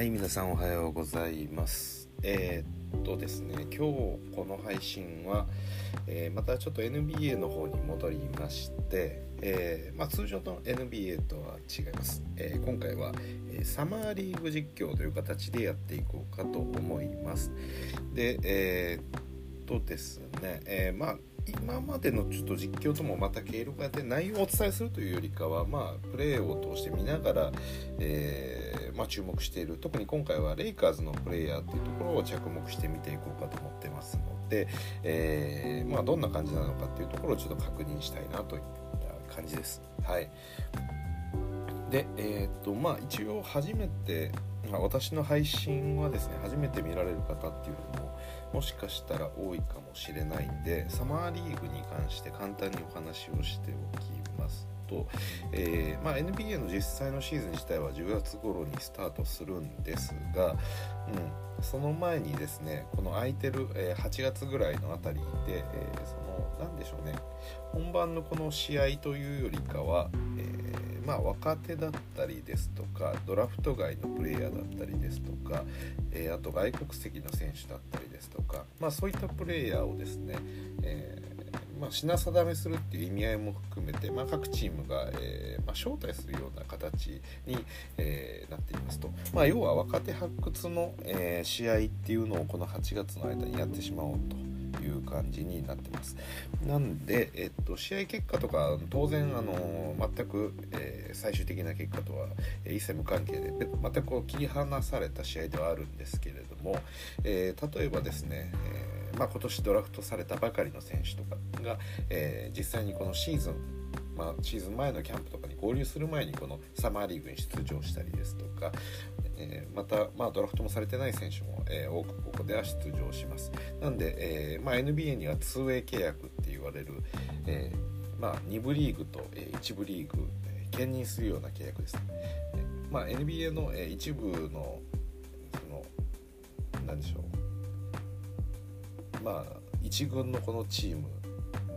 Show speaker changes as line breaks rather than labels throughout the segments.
はい皆さんおはようございます。えー、っとですね今日この配信は、えー、またちょっと NBA の方に戻りまして、えー、まあ、通常の NBA とは違います、え今回は、えサマーリーグ実況という形でやっていこうかと思います。でえっとですね、えまあ今までのちょっと実況ともまた経路がで内容をお伝えするというよりかは、まあ、プレーを通して見ながら、えー、まあ、注目している特に今回はレイカーズのプレーヤーというところを着目して見ていこうかと思ってますので、えー、まあ、どんな感じなのかっていうところをちょっと確認したいなといった感じです。はいで、えー、っとまあ、一応初めて、まあ、私の配信はですね初めて見られる方っていうのももしかしたら多いかもしれないんでサマーリーグに関して簡単にお話をしておきます。と、えー、まあ、NBA の実際のシーズン自体は10月頃にスタートするんですが、うん、その前にですねこの空いてる、えー、8月ぐらいのあたりで、えー、その何でしょうね本番のこの試合というよりかは、えまあ、若手だったりですとかドラフト外のプレイヤーだったりですとか、えー、あと外国籍の選手だったりですとか、まあ、そういったプレイヤーをですね、えー、まあ、品定めするっていう意味合いも含めて、まあ、各チームが、えー、ま招待するような形に、えなっていますと、ま要は若手発掘の、え試合っていうのをこの8月の間にやってしまおうと。いう感じになってます。なんで、えっと、試合結果とか当然あの全く、えー、最終的な結果とは一切無関係で全くこう切り離された試合ではあるんですけれども、えー、例えばですね、えー、まあ、今年ドラフトされたばかりの選手とかが、え実際にこのシーズンまあ、シーズン前のキャンプとかに合流する前にこのサマーリーグに出場したりですとか、えー、また、まあ、ドラフトもされてない選手も、えー、多くここでは出場します。なんで、えーまあ、NBA には 2way 契約って言われる、えーまあ、2部リーグと、え、1部リーグ、え、兼任するような契約です、えーまあ、NBA の、え、一部のその何でしょうまあ一軍のこのチーム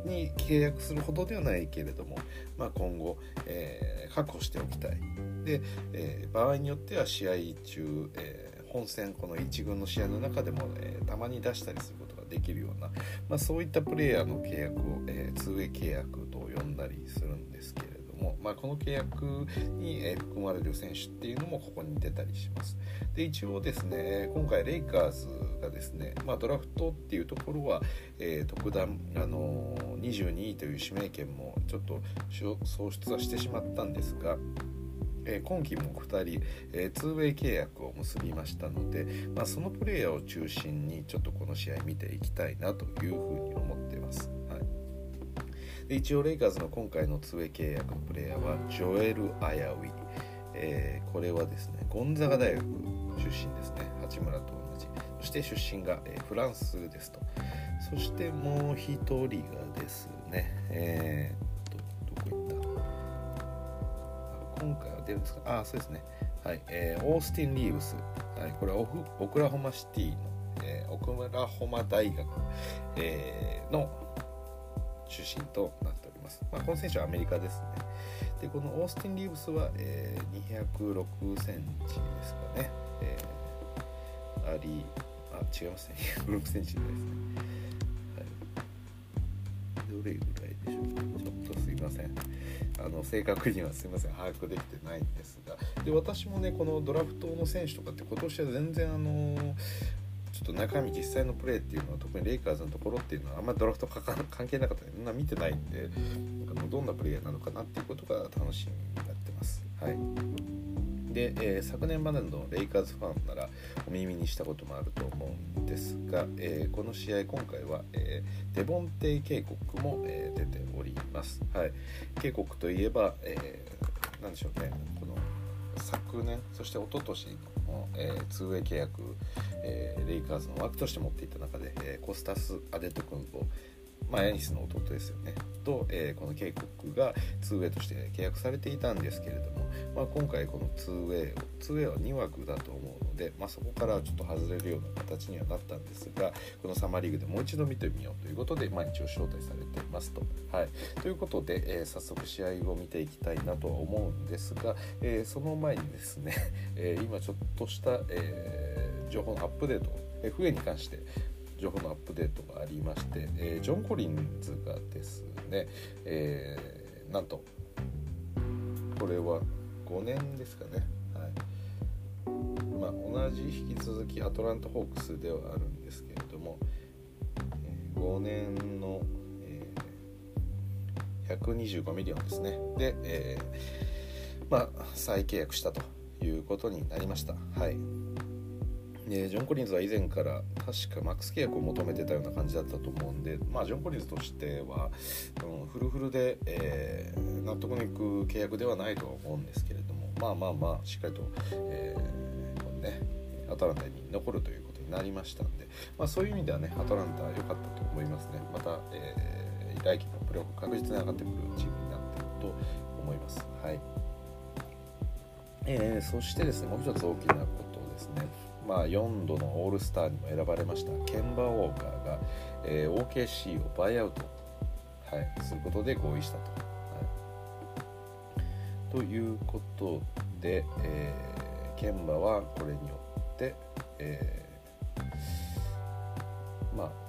に契約するほどではないけれども、まあ、今後、えー、確保しておきたい。で、えー、場合によっては試合中、えー、本戦この1軍の試合の中でも、えたまに出したりすることができるような、まあ、そういったプレイヤーの契約を、え、2way 契約と呼んだりするんですけれども、まあ、この契約に含まれる選手っていうのもここに出たりします。で一応ですね今回レイカーズがですね、まあ、ドラフトっていうところは、えー、特段、あのー、22位という指名権もちょっと喪失はしてしまったんですが。え、今季も2人、えー、2way 契約を結びましたので、まあ、そのプレイヤーを中心にちょっとこの試合見ていきたいなというふうに思ってます。で一応レイカーズの今回のツエ契約のプレイヤーはジョエル・アヤウィ、えー、これはですねゴンザガ大学出身ですね。八村と同じ。そして出身が、えー、フランスですと。そしてもう一人がですねえー、とどこ行った？今回は出るんですか？あそうですね。はい、えー、オースティン・リーブス、はい、これはオクラホマシティの、えー、オクラホマ大学、えー、の出身となっております。まあ、この選手はアメリカですね。で、このオースティン・リーブスは、えー、206センチですかね。えー、あり、あ、違いますね。206センチですね。はい。どれぐらいでしょうか。ちょっとすいません。あの正確にはすいません把握できてないんですがで私もねこのドラフトの選手とかって今年は全然あのょっと中身実際のプレーっていうのは特にレイカーズのところっていうのはあんまりドラフト関係なかったんでみんな見てないんであのどんなプレイヤーなのかなっていうことが楽しみになってます。はいで、えー、昨年までのレイカーズファンならお耳にしたこともあると思うんですが、えー、この試合今回は、えー、デボンテイ警告も、え出ております。はい、警告といえば、えー、でしょうねこの昨年そして一昨年の、えー、2way 契約、えー、レイカーズの枠として持っていた中で、えー、コスタス・アデト君とまあ、ヤニスの弟ですよねと、えー、この警告が 2way として契約されていたんですけれども、まあ、今回この 2way を 2way は2枠だと思うので、まあ、そこからちょっと外れるような形にはなったんですがこのサマーリーグでもう一度見てみようということで、まあ、一応招待されていますと。はい、ということで、えー、早速試合を見ていきたいなとは思うんですが、えー、その前にですね、今ちょっとした、え情報のアップデート FA に関して情報のアップデートがありまして、え、ジョン・コリンズがですね、え、なんとこれは5年ですかね、はい。まあ、同じ引き続きアトランタ・ホークスではあるんですけれども、え、5年の、え、125 million ですね。で、え、まあ、再契約したということになりました。はい。でジョン・コリンズは以前から確かマックス契約を求めてたような感じだったと思うんで、まあ、ジョン・コリンズとしては、うん、フルフルで、えー、納得のいく契約ではないとは思うんですけれどもまあまあまあしっかりと、えー、このね、アトランタに残るということになりましたんで、まあ、そういう意味ではねアトランタ良かったと思いますね。また、えー、来季のプレーオフ確実に上がってくるチームになっていると思います。はい。えー、そしてですねもう一つ大きなことですね。まあ、4度のオールスターにも選ばれましたケンバー・ウォーカーが、えー、OKC をバイアウト、はい、することで合意したと。はい、ということで、えー、ケンバはこれによって、えー、まあ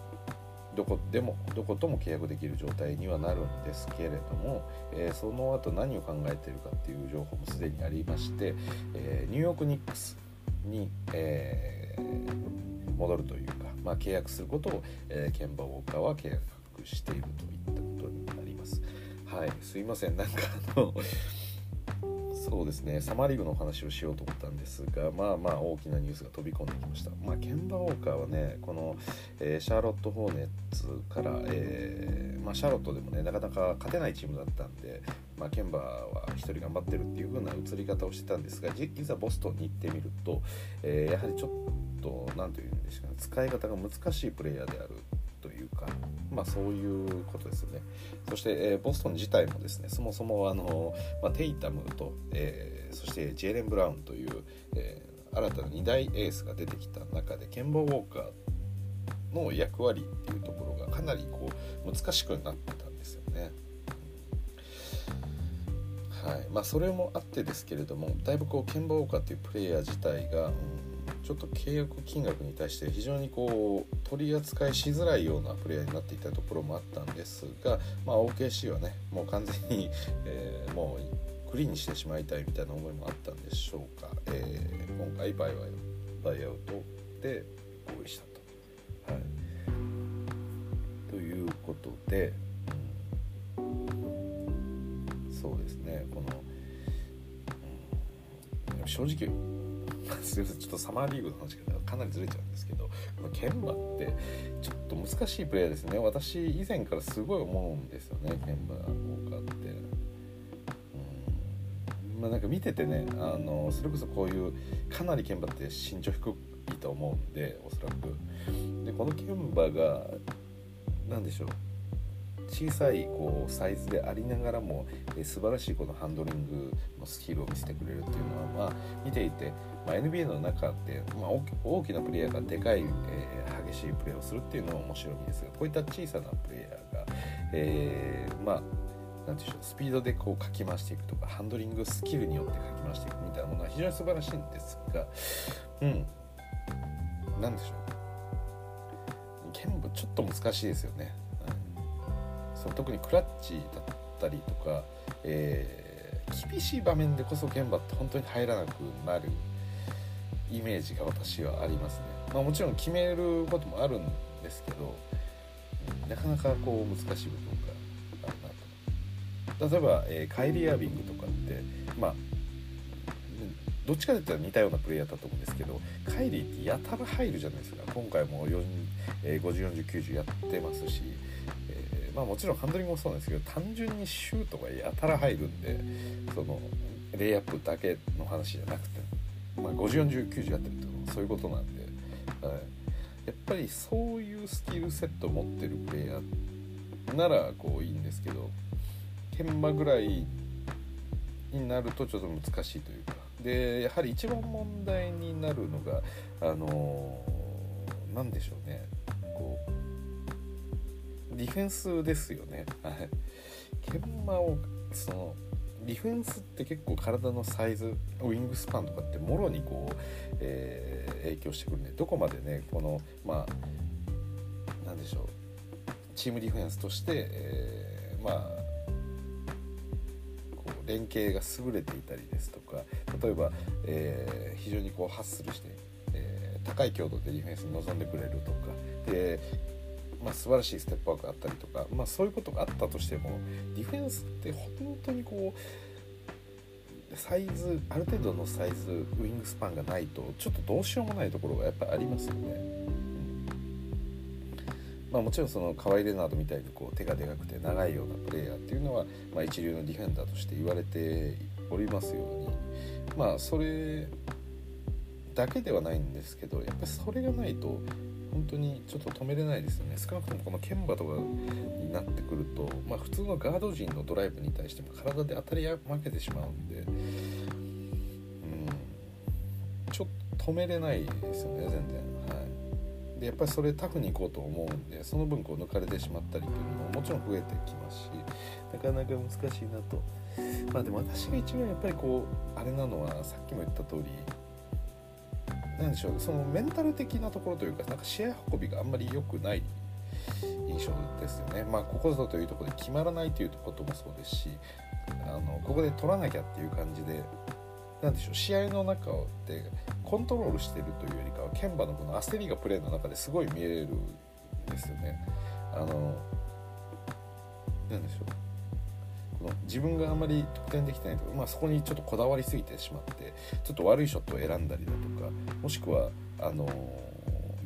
どこでもどことも契約できる状態にはなるんですけれども、えー、その後何を考えているかっていう情報もすでにありまして、えー、ニューヨーク・ニックスに、えー、戻るというか、まあ、契約することを、えー、ケンバ・ウォーカーは契約しているといったことになります。はい、すいませんなんかあのそうですね。サマーリーグのお話をしようと思ったんですがまあまあ大きなニュースが飛び込んできました。まあケンバ・ウォーカーはねこの、えー、シャーロット・ホーネッツから、えー、まあ、シャーロットでもねなかなか勝てないチームだったんで、まあ、ケンバーは1人頑張ってるっていう風な映り方をしてたんですがいざボストンに行ってみると、えー、やはりちょっと何て言うんですかね使い方が難しいプレイヤーであるというか、まあ、そういうことですよね。そして、え、ボストン自体もですねそもそもあの、まあ、テイタムと、え、そしてジェーレン・ブラウンという、え、新たな2大エースが出てきた中でケンバー・ウォーカーの役割っていうところがかなりこう難しくなってたんですよね。はいまあ、それもあってですけれどもだいぶこうケンバー・ウォーカーっていうプレイヤー自体が、うんちょっと契約金額に対して非常にこう取り扱いしづらいようなプレイヤーになっていたところもあったんですが、まあ、OKC はねもう完全に、えー、もうクリーンにしてしまいたいみたいな思いもあったんでしょうか、えー、今回バイバイバイアウトで合意したと。はい、ということで、そうですね。この、うん、正直すいませんちょっとサマーリーグの話がかなりずれちゃうんですけどこのケンバってちょっと難しいプレーですね。私以前からすごい思うんですよねケンバウォーカーって。うん。まあなんか見ててねあのそれこそこういうかなりケンバって身長低いと思うんでおそらく。でこのケンバが何でしょう。小さいこうサイズでありながらも、え素晴らしいこのハンドリングのスキルを見せてくれるっていうのは、まあ、見ていて、まあ、NBA の中で、まあ、大きなプレイヤーがでかい、えー、激しいプレーをするっていうのは面白いんですがこういった小さなプレイヤーが、えー、まあなんていうスピードでこうかき回していくとかハンドリングスキルによってかき回していくみたいなものは非常に素晴らしいんですがうん。何でしょう。剣舞ちょっと難しいですよね。うん。その特にクラッチだったりとか、えー、厳しい場面でこそ現場って本当に入らなくなるイメージが私はありますね。まあ、もちろん決めることもあるんですけど、なかなかこう難しい部分があるなと。例えば、えー、カイリー・アービングとかってまあどっちかといったら似たようなプレイヤーだと思うんですけどカイリーってやたら入るじゃないですか今回も、え、504090やってますしえまあもちろんハンドリングもそうなんですけど単純にシュートがやたら入るんでそのレイアップだけの話じゃなくて、まあ、504090やってるってことそういうことなんで、はい、やっぱりそういうスキルセット持ってるプレイヤーならこういいんですけど研磨ぐらいになるとちょっと難しいというか。でやはり一番問題になるのがあの何でしょうね。こうディフェンスですよね。はい。研磨をそのディフェンスって結構体のサイズウィングスパンとかってもろにこう、えー、影響してくるんでどこまでねこのまあ何でしょう。チームディフェンスとして、えー、まあ連携が優れていたりですとか例えば、えー、非常にこうハッスルして、えー、高い強度でディフェンスに臨んでくれるとかでまあ、素晴らしいステップワークがあったりとか、まあ、そういうことがあったとしてもディフェンスって本当にこうサイズある程度のサイズウイングスパンがないとちょっとどうしようもないところがやっぱありますよね。まあ、もちろんそのカワイ・レナードみたいにこう手がでかくて長いようなプレーヤーっていうのは、まあ、一流のディフェンダーとして言われておりますようにまあそれだけではないんですけどやっぱりそれがないと本当にちょっと止めれないですよね。少なくともこのケンバとかになってくると、まあ、普通のガード陣のドライブに対しても体で当たり負けてしまうんで、うん、ちょっと止めれないですよね全然。はい。でやっぱりそれタフにいこうと思うんでその分こう抜かれてしまったりというのももちろん増えてきますしなかなか難しいなと。まあでも私が一番やっぱりこうあれなのはさっきも言った通り何でしょうそのメンタル的なところというかなんか試合運びがあんまり良くない印象ですよね。まあここぞというところで決まらないということもそうですしあのここで取らなきゃっていう感じで何でしょう試合の中でコントロールしてるというよりかはケンバのこの焦りがプレーの中ですごい見えるんですよね。あの何でしょうの自分があんまり得点できてないとか、まあ、そこにちょっとこだわりすぎてしまってちょっと悪いショットを選んだりだとかもしくはあの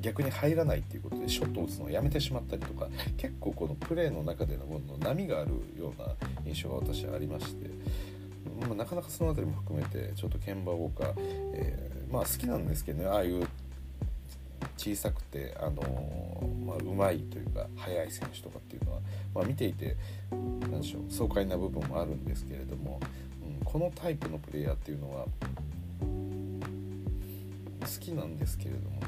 逆に入らないっていうことでショットを打つのをやめてしまったりとか結構このプレーの中でのの波があるような印象が私はありまして、まあ、なかなかその辺りも含めてちょっとケンバーウォーカー、えー、まあ好きなんですけどねああいう小さくて、あの、まあ、うまいというか速い選手とかっていうのは、まあ、見ていて何でしょう爽快な部分もあるんですけれども、うん、このタイプのプレイヤーっていうのは好きなんですけれどもね、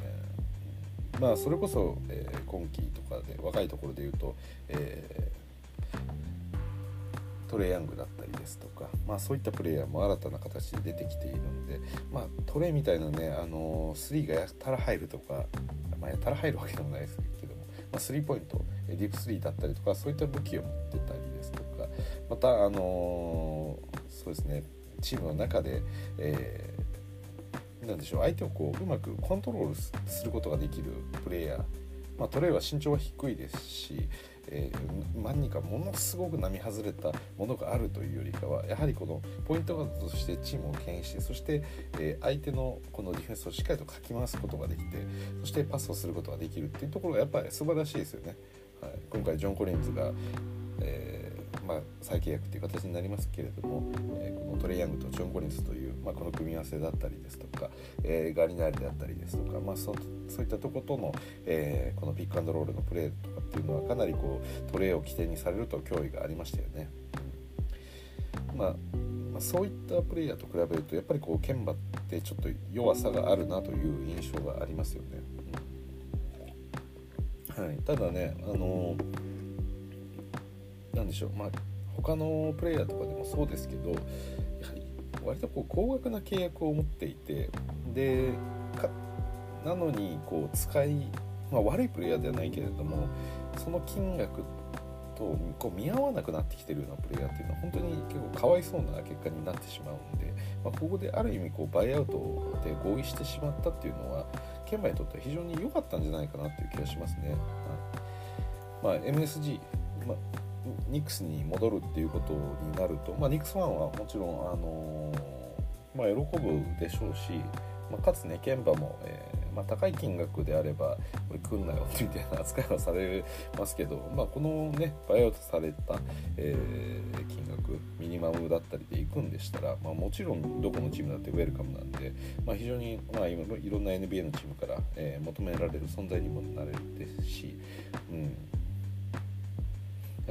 まあそれこそ、えー、今季とかで若いところで言うと、えー、トレイヤングだったりですとか、まあ、そういったプレイヤーも新たな形で出てきているので、まあ、トレイみたいなね、あのー、3がやたら入るとか、まあ、やたら入るわけでもないですけども、まあ、スリーポイントディープスリーだったりとかそういった武器を持ってたりですとかまた、あのー、そうですねチームの中で、えー、なんでしょう相手をこううまくコントロールすることができるプレイヤー、まあ、トレイは身長は低いですし、えー、何かものすごく並外れたものがあるというよりかはやはりこのポイントガードとしてチームを牽引してそして、えー、相手のこのディフェンスをしっかりとかき回すことができてそしてパスをすることができるっていうところがやっぱり素晴らしいですよね。はい、今回ジョン・コリンズが、えー、まあ、再契約という形になりますけれども、えー、このトレイ・ヤングとジョン・コリンズという、まあ、この組み合わせだったりですとか、えー、ガリナールであったりですとか、まあ、そそういったとことの、えこのピックアンドロールのプレーとかっていうのはかなりこうトレイを起点にされると脅威がありましたよね。まあ、そういったプレイヤーと比べるとやっぱりこうケンバってちょっと弱さがあるなという印象がありますよね。うんはい、ただねあのなんでしょうまあ他のプレイヤーとかでもそうですけどやはり割とこう高額な契約を持っていてでなのにこう使い、まあ、悪いプレイヤーではないけれどもその金額とこう見合わなくなってきてるようなプレイヤーっていうのは本当に結構かわいそうな結果になってしまうんで、まあ、ここである意味こうバイアウトで合意してしまったっていうのはケンバにとっては非常に良かったんじゃないかなっていう気がしますね。はい、まあ、MSG、まあ、ニックスに戻るっていうことになると、まあ、ニックスファンはもちろん、あの、まあ、喜ぶでしょうし、まあ、かつねケンバも、えー、まあ、高い金額であればこれ来んなよみたいな 扱いはされますけど、まあ、このねバイアウトされた、えー、金額ミニマムだったりで行くんでしたら、まあ、もちろんどこのチームだってウェルカムなんで、まあ、非常に、まあ、今いろんな NBA のチームから、えー、求められる存在にもなれるですし、うん、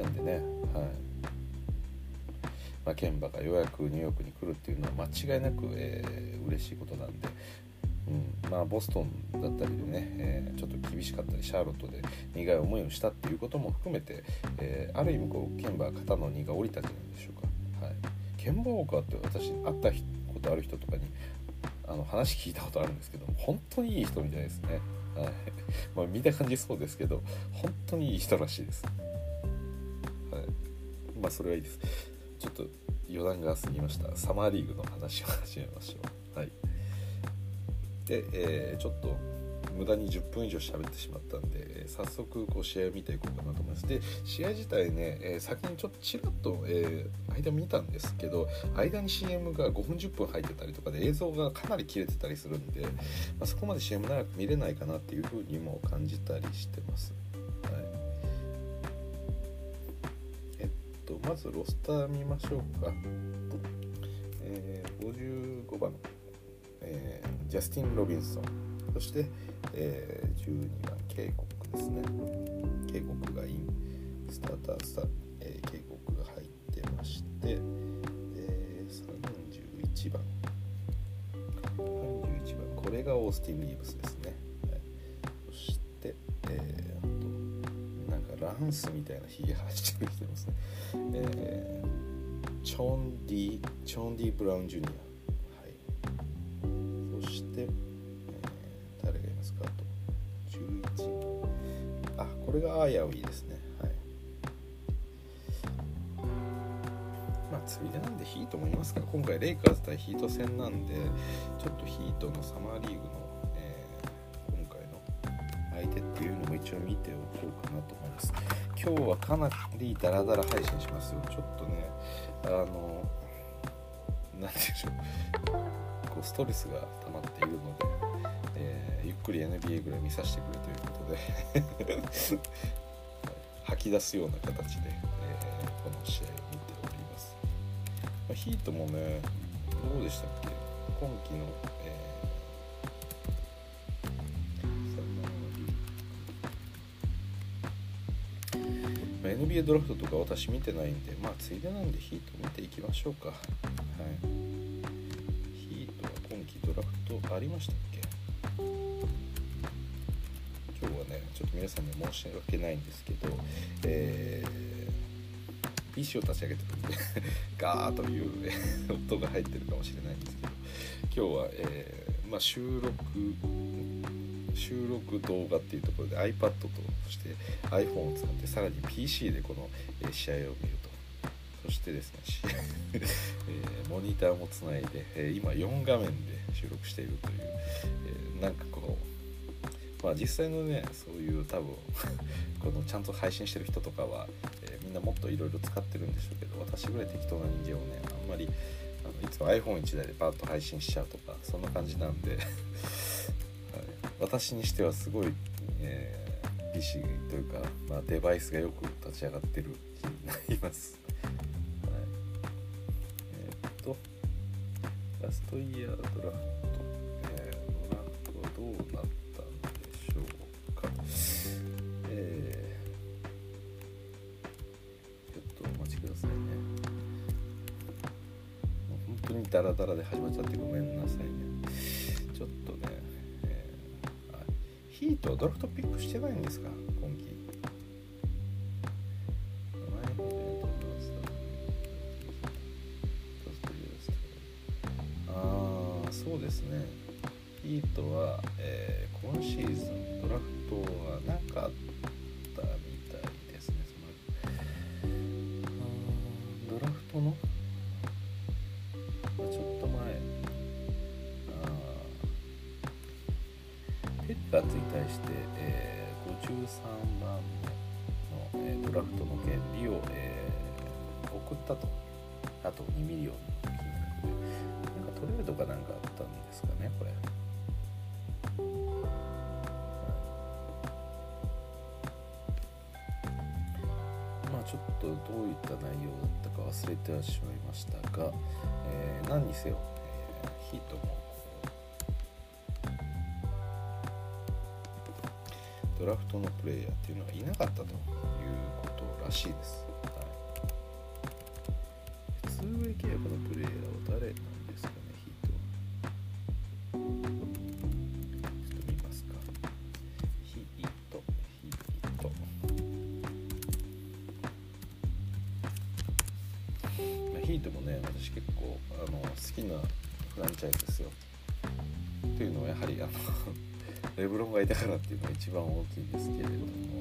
なんでねはい。まあ、ケンバがようやくニューヨークに来るっていうのは間違いなく、えー、嬉しいことなんで、うん。まあ、ボストンだったりでね、えー、ちょっと厳しかったりシャーロットで苦い思いをしたっていうことも含めて、えー、ある意味こうケンバ肩の荷が下りたんじゃないでしょうか、はい、ケンバウォーカーって私会ったことある人とかにあの話聞いたことあるんですけど本当にいい人みたいですね、はい。まあ、見た感じそうですけど本当にいい人らしいです、まあそれはいいです。ちょっと余談が過ぎました。サマーリーグの話を始めましょう。はい。で、えー、ちょっと無駄に10分以上喋ってしまったんで、え早速こう試合を見ていこうかなと思います。で試合自体ね、えー、先にちょっとちらっと、えー、間見たんですけど間に CM が5分10分入ってたりとかで映像がかなり切れてたりするんで、まあ、そこまで CM 長く見れないかなっていうふうにも感じたりしてます。まずロスター見ましょうか、えー、55番、えー、ジャスティン・ロビンソン。そして、えー、12番警告ですね。警告がイン。スタータースター、えー、警告が入ってまして、えー、31番。31番。これがオースティン・リーブスです。ランスみたいなひげ生えてる人いますね、えー、チョンディチョンディ・ブラウン・ジュニア、はい、そして、えー、誰がいますか？あと11あこれがアーヤウィですね。はい。まあついでなんでヒートもいますか？今回レイカーズ対ヒート戦なんでちょっとヒートのサマーリーグのっていうのも一応見ておこうかなと思います。今日はかなりダラダラ配信しますよ。ちょっとねあの何でしょう。こうストレスが溜まっているので、えー、ゆっくり NBA ぐらい見させてくれということで。吐き出すような形で、えー、この試合を見ております、まあ、ヒートもねどうでしたっけ？今季の、えー NBA ドラフトとか私見てないんでまあついでなんでヒート見ていきましょうか。はい。ヒートは今季ドラフトありましたっけ？今日はねちょっと皆さんに申し訳ないんですけどえー、PC を立ち上げてるんで ガーという、音が入ってるかもしれないんですけど今日は、えー、まあ、収録収録動画っていうところで iPad とそして iPhone を使ってさらに PC でこの、え試合を見ると。そしてですね、えー、モニターもつないで、え今4画面で収録しているという、えー、なんかこうまあ実際のねそういう多分 このちゃんと配信してる人とかは、えー、みんなもっといろいろ使ってるんでしょうけど私ぐらい適当な人間をねあんまりあのいつも iPhone1 台でパッと配信しちゃうとかそんな感じなんで 私にしてはすごい、えー、PC というか、まあ、デバイスがよく立ち上がってる気になります。はい、えー、っとラストイヤードラフト、えー、ドラフトはどうなったんでしょうか。えー、ちょっとお待ちくださいね。本当にダラダラで始まっちゃってごめんなさいね。ートはドラフトピックしてないんですか？今季。ああそうですね。ヒートは、えー、今シーズンドラフトはなかったてはしまいましたが、えー、何にせよ、えー、ヒートもドラフトのプレイヤーっていうのはいなかったということらしいです。はい、普通契約のプレイヤーは誰私結構あの好きなフランチャイズですよ。というのはやはりあのレブロンがいたからっていうのが一番大きいんですけれども。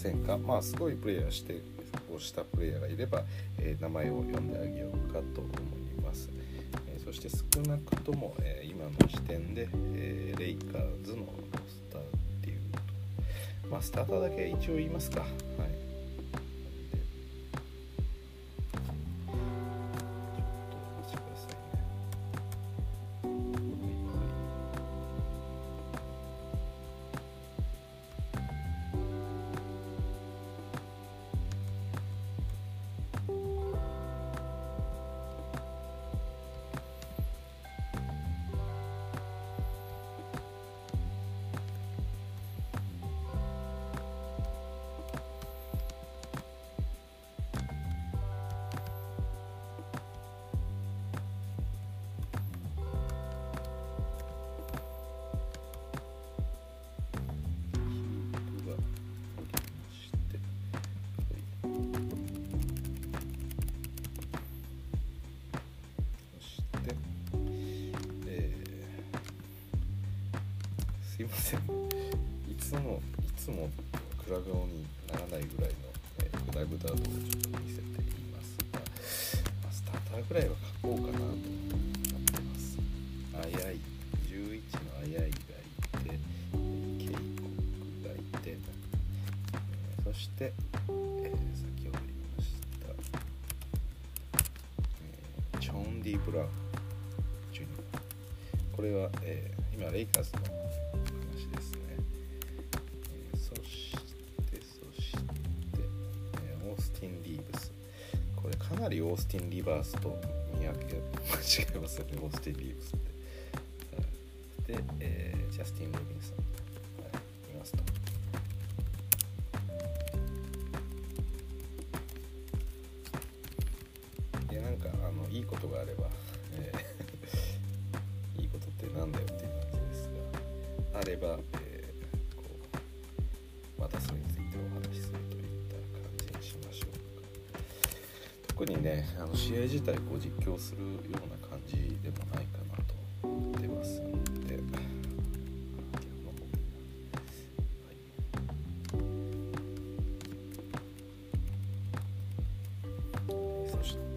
せんか。まあすごいプレイヤーしてをしたプレイヤーがいれば、えー名前を呼んであげようかと思います、えーそして少なくとも、えー今の時点で、えレイカーズのスターっていうまあスターターだけ一応言いますか。ませんいつもいつもクラブオにならないぐらいの、えー、グダグダ度をちょっと見せていますが、まあ、スターターぐらいは書こうかなと思ってます。あやい11のあやいがいて警告がいて、えーそして、えー先ほど言いました、えーチョン・ディ・ブラウンジュニア。これは、えー今レイカーズのティン・リバースと三宅間 違えますよね。オースティン・リーブスって、うん。で、えージャスティン・ロビンソン、試合自体こう実況するような感じでもないかなと思ってますので。逆の方がいいなはいそして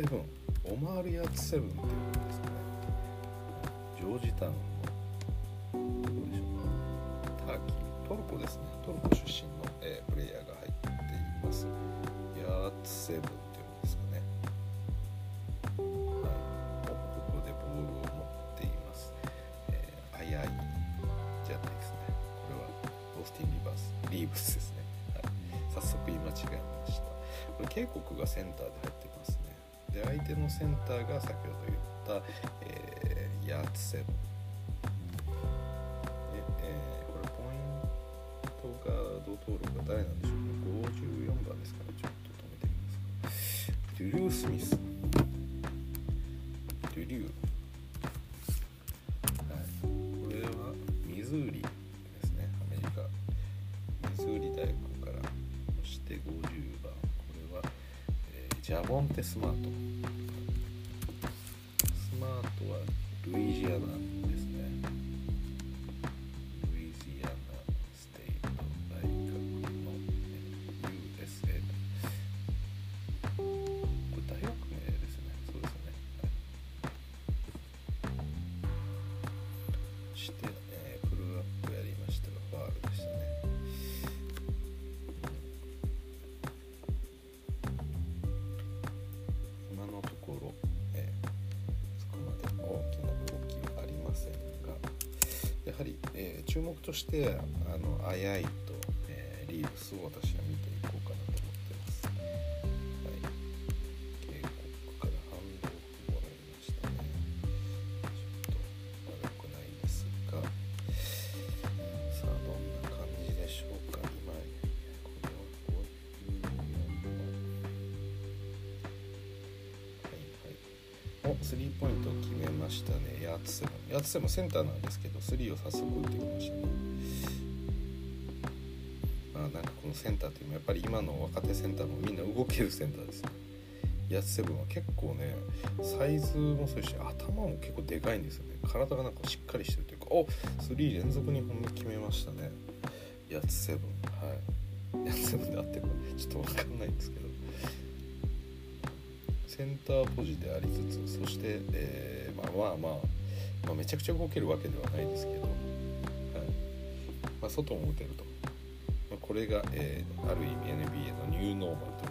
セブン。オマール・ヤッツセブンっていうんですかね。ジョージタウンのどうでしょうターキー。トルコですね。トルコ出身の、えープレイヤーが入っています。ヤーツセブン。センターが先ほど言った、えー、ヤーツセット、えー、これポイントガード登録が誰なんでしょうか？54番ですかね。ちょっと止めてみますか。デュルー・スミス。注目としてあのアヤイと、えーリーブスを私セブンヤーツセンターなんですけどスリーを早速打ってきましたね。まあなんかこのセンターっていうのはやっぱり今の若手センターもみんな動けるセンターですねヤーツセブンは結構ねサイズもそうですし頭も結構でかいんですよね。体がなんかしっかりしてるというかおスリー連続2本目決めましたね。ヤーツセブンはい。ヤーツセブンで合ってるかちょっとわかんないんですけど。センターポジでありつつそして、えーまあまあまあ、まあ、めちゃくちゃ動けるわけではないですけど、はい。まあ、外も打てると、まあ、これが、えーある意味 NBA のニューノーマルと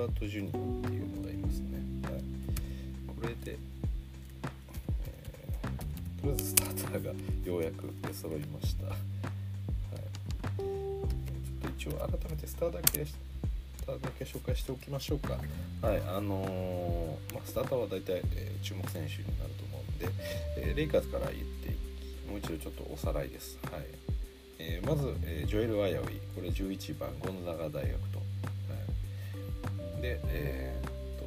ワート・ジュニアっていうのがいますね。はい。これで、えーとりあえずスターターがようやく出揃いました。はい。ちょっと一応改めてスターだけスターだけ紹介しておきましょうか。はい、あのーまあ、スターターは大体、えー注目選手になると思うんで、えーレイカーズから言っていきもう一度ちょっとおさらいです。はいえーまず、えージョエル・アヤウィこれ11番ゴンザガ大学と、で、えーっと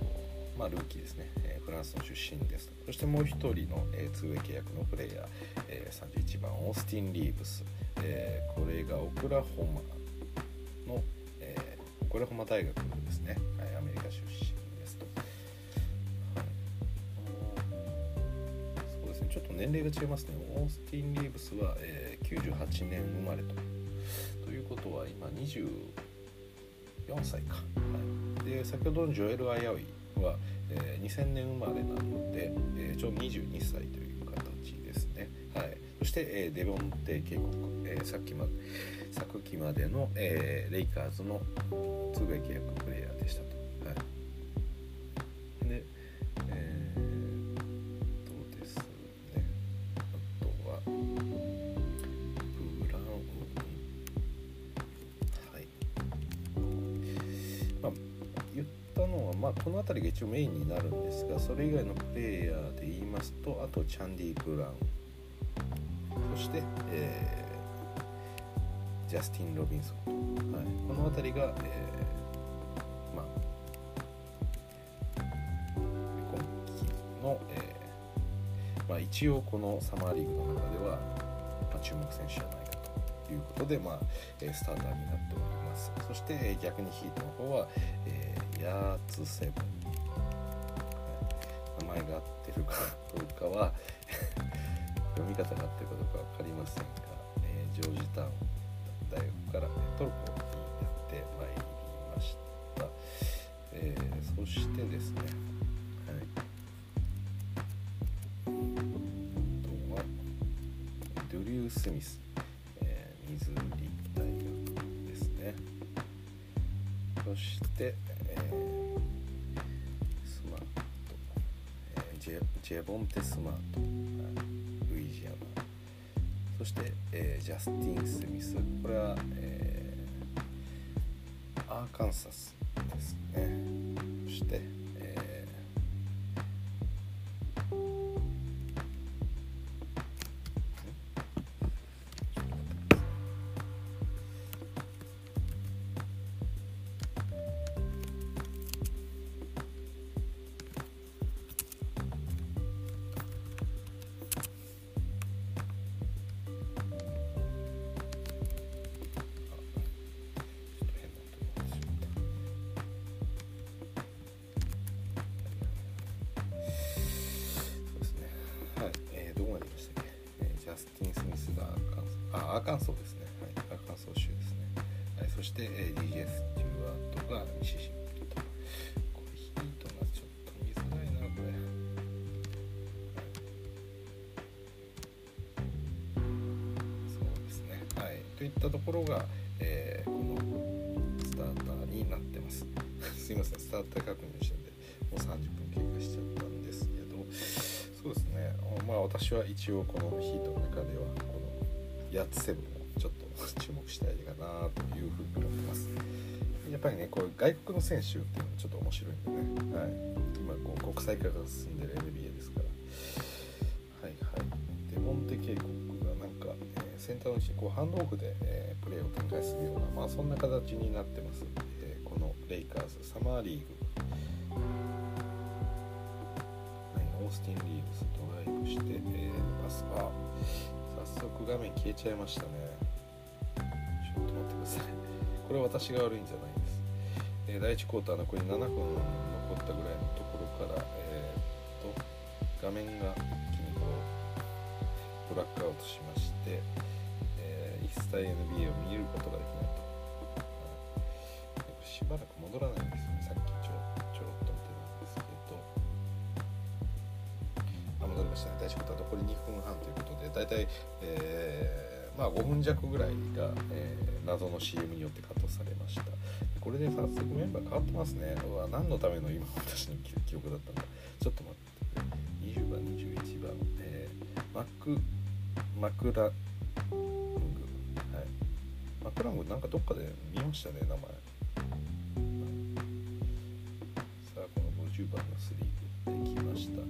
まあ、ルーキーですね、えーフランスの出身です。そしてもう一人の、えー、通ウェイ契約のプレイヤー、えー31番オースティン・リーブス、えーこれがオクラホマの、えーオクラホマ大学ですね、はい、アメリカ出身ですと、はい、そうですね。ちょっと年齢が違いますね。オースティン・リーブスは、えー98年生まれと。ということは今24歳か、はい、で先ほどのジョエル・アヤウイは、えー2000年生まれなので、えーちょうど22歳という形ですね、はい、そして、えーデボンテ渓谷、えーさっきまで昨季までの、えーレイカーズの通外契約プレイヤーでしたと、はい、で、えー、どうですね。あとはブラウン。はい。まあ言ったのは、まあ、この辺りが一応メインになるんですがそれ以外のプレイヤーで言いますとあとチャンディ・ブラウン。そして、えージャスティン・ロビンソン。と、はい、この辺りが、えーまあ今季の、えーまあ、一応このサマーリーグの中では、まあ、注目選手じゃないかということで、まあスターターになっております。そして、逆にヒートの方は、えー、ヤーツセブン名前が合ってるか どうかは 読み方が合ってるかどうか分かりませんが、えー、ジョージタウン大学からトルコにやってまいりました、えー、そしてですね、はい。ドリュー・スミス、えー、ミズーリ大学ですね。そして、ジェボンテ・スマート、ルイジアナそして、えー、ジャスティン・スミス。これは、えー、アーカンサス。ったところが、えー、このスターターになってます。すいません。スターター確認してんでもう30分経過しちゃったんですけど。そうですね。まあ私は一応このヒートの中ではやつセブンをちょっと 注目したいかなというふうに思ってます。やっぱりねこう外国の選手っていうのはちょっと面白いんでね、はい、今こう国際化が進んでる NBA ですから。えー、センターの位置にこうハンドオフで、えー、プレーを展開するようなまあそんな形になってます、えー、このレイカーズサマーリーグ。オースティン・リーブスドライブして、えー、パスは早速画面消えちゃいましたね。ちょっと待ってください。これ私が悪いんじゃないです、えー、第1クォーター残り7分残ったぐらいのところから、えー、と画面が一気にこうブラックアウトしまして、えー、一切 NBA を見ることができないと、しばらく戻らないんですよね。さっきちょちょろっと見てるんですけどあ戻りましたね第1クォーター残り2分半ということで大体、えー、まあ、5分弱ぐらいが、えー、謎の CM によってカットされました。これで早速メンバー変わってますねうわ何のための今私の記憶だったんだちょっと待って。20番21番、えー、マックマクラマクラングなんかどっかで見ましたね名前。さあこの50番のスリープできました、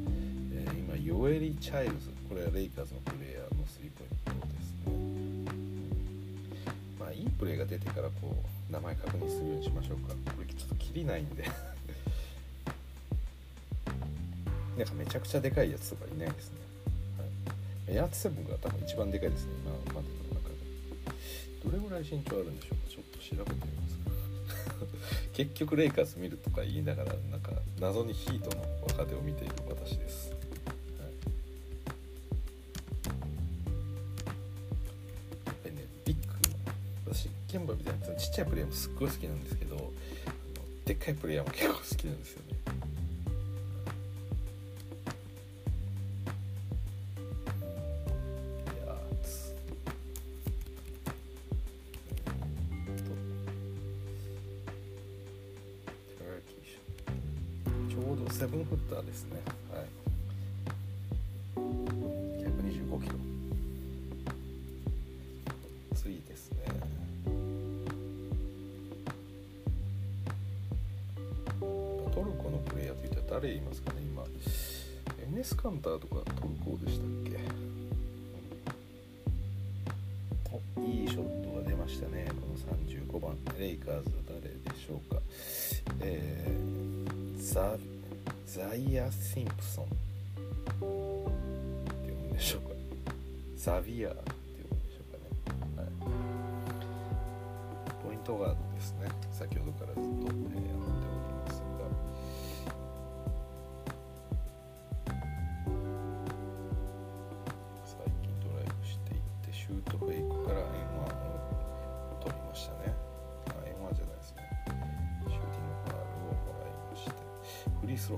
えー、今ヨエリ・チャイルズ。これはレイカーズのプレイヤーのスリーポイントですね。まあいいプレーが出てからこう名前確認するようにしましょうか。これちょっと切りないんで。なんかめちゃくちゃでかいやつとかいないですね、はい、エアーツセブンが多分一番でかいですね今までの。どれぐらい身長あるんでしょうか？ちょっと調べてみます。か 結局レイカーズ見るとか言いながらなんか謎にヒートの若手を見ている私です。ケンバみたいなちっちゃいプレイヤーもすっごい好きなんですけどでっかいプレイヤーも結構好きなんですよね。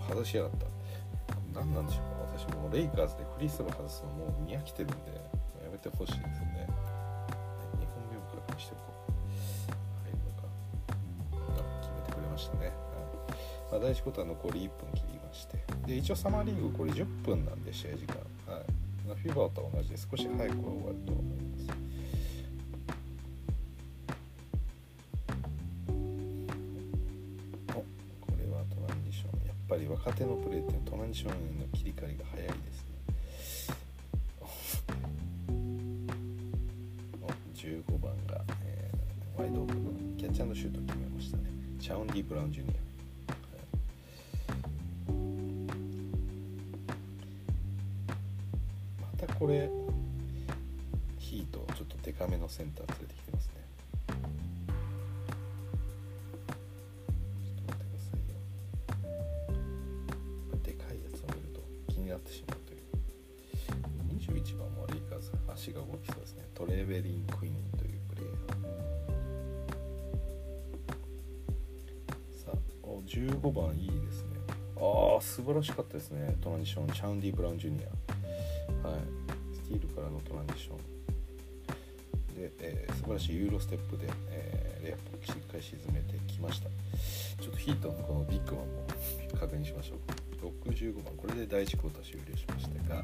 外しやがった。何なんでしょうか。私もレイカーズでフリースロー外すのもう見飽きてるんでやめてほしいですよね。2本目を確認しておこう。入るのか。決めてくれましたね、はい。まあ、第1クォーター残り1分切りまして。で一応サマーリーグこれ10分なんで試合時間。はい。フィーバーと同じで少し早くは終わると若手のプレーっていうのはトランジションへの切り替えが早い。15番いいですね。ああ素晴らしかったですね。トランジションチャウンディ・ブラウン・ジュニア。はい。スティールからのトランジション。で、えー素晴らしいユーロステップで、えーレイアップをしっかり沈めてきました。ちょっとヒートのこのビッグマンも確認しましょう。65番これで第1クォーター終了しましたが、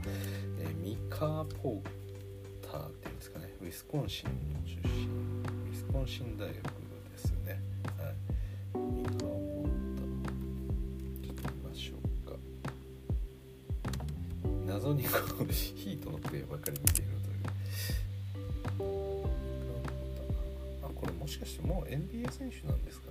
えーミカー・ポッターっていうんですかね。ウィスコンシンの出身。ウィスコンシン大学ですね。はい。ミカ謎にこうヒートのプレーばっかり見ているという。あこれもしかしてもう NBA 選手なんですかね？わか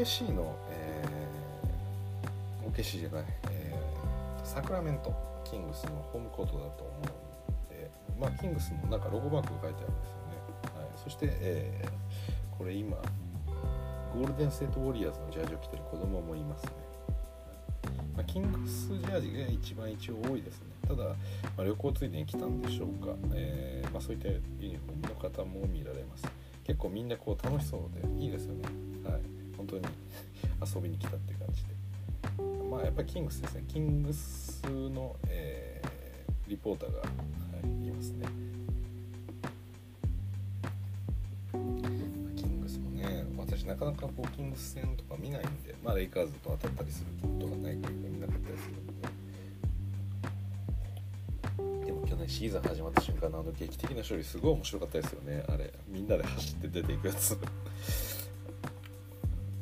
OKC の、えー OKC じゃない、えーサクラメントキングスのホームコートだと思うので、まあ、キングスのなんかロゴマークが書いてあるんですよね、はい、そして、えーこれ今ゴールデン・ステート・ウォリアーズのジャージを着てる子供もいますね、まあ、キングスジャージが一番一応多いですね。ただ、まあ、旅行ついでに来たんでしょうか、えーまあ、そういったユニフォームの方も見られます。結構みんなこう楽しそうでいいですよね。当に遊びに来たって感じで。まあやっぱりキングスですね。キングスの、えーリポーターが、はい、いますね。キングスもね私なかなかこうキングス戦とか見ないんで、まあ、レイカーズと当たったりすることがないから見なかったりするんで。でも去年シーズン始まった瞬間のあの劇的な勝利すごい面白かったですよね。あれみんなで走って出ていくやつ。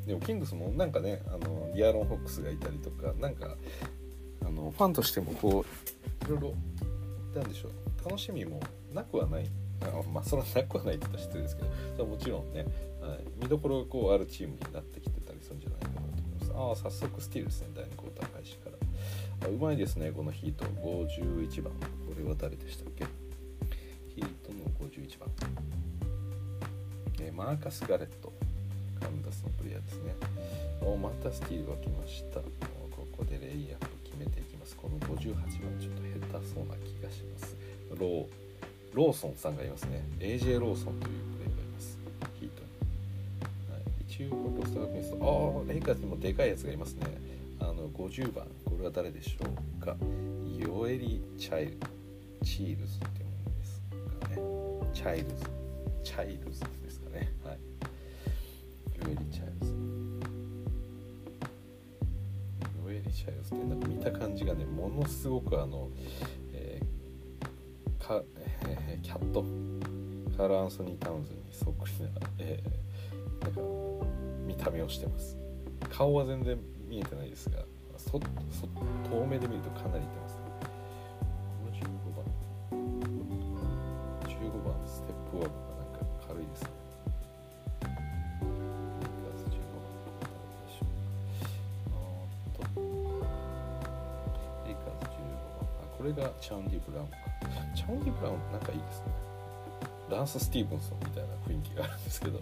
でもキングスもなんかねあのディアロン・ホックスがいたりとかなんかあのファンとしてもこういろいろなんでしょう楽しみもなくはない。あまあそれはなくはないって言ったら失礼ですけどそれはもちろんね、はい、見どころがこうあるチームになってきてたりするんじゃないかなと思います。ああ早速スティールですね第2クォーター開始から。あうまいですねこのヒート。51番。これは誰でしたっけ？ヒートの51番、えーマーカス・ガレット。カンダスのプレイヤーですね。おまたスティールが来ました。ここでレイアップ決めていきます。この58番ちょっと下手そうな気がします。ローローソンさんがいますね。AJ ローソンというプレイヤーがいます。ヒートに、はい、一応これロスト確認するとああレイカーズにもでかいやつがいますね。あの50番。これは誰でしょうか。ヨエリ・チャイル。チールズっていうものですかね。チャイルズ。チャイルズですかね。はい。ヨエリ・チャイルズヨエリ・チチャイルズってなんか見た感じがねものすごくあの、えー、か、えー、キャット。カール・アンソニー・タウンズにそっくりな、えー、なんか見た目をしてます。顔は全然見えてないですがそそ遠目で見るとかなり似てます。チャンディ・ブラウンかチャンディ・ブラウンなんかいいですね。ランス・スティーブンソンみたいな雰囲気があるんですけど。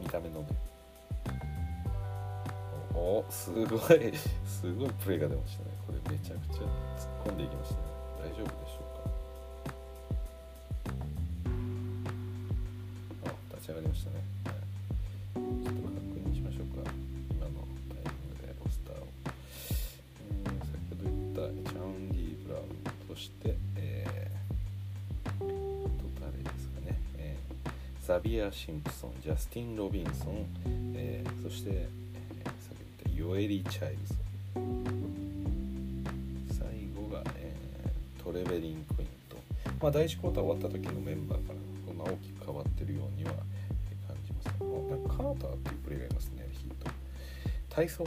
見た目のね。おすごい。すごいプレーが出ましたね。これめちゃくちゃ突っ込んでいきましたね。大丈夫でしょうシンプソンジャスティン・ロビンソン、えー、そしてえさっき言ったヨエリー・チャイルズ。最後が、えー、トレベリン・クインと、まあ、第1クォーター終わった時のメンバーからこんな大きく変わってるようには感じます。ねなんかカーターっていうプレーがいますねヒート。体操。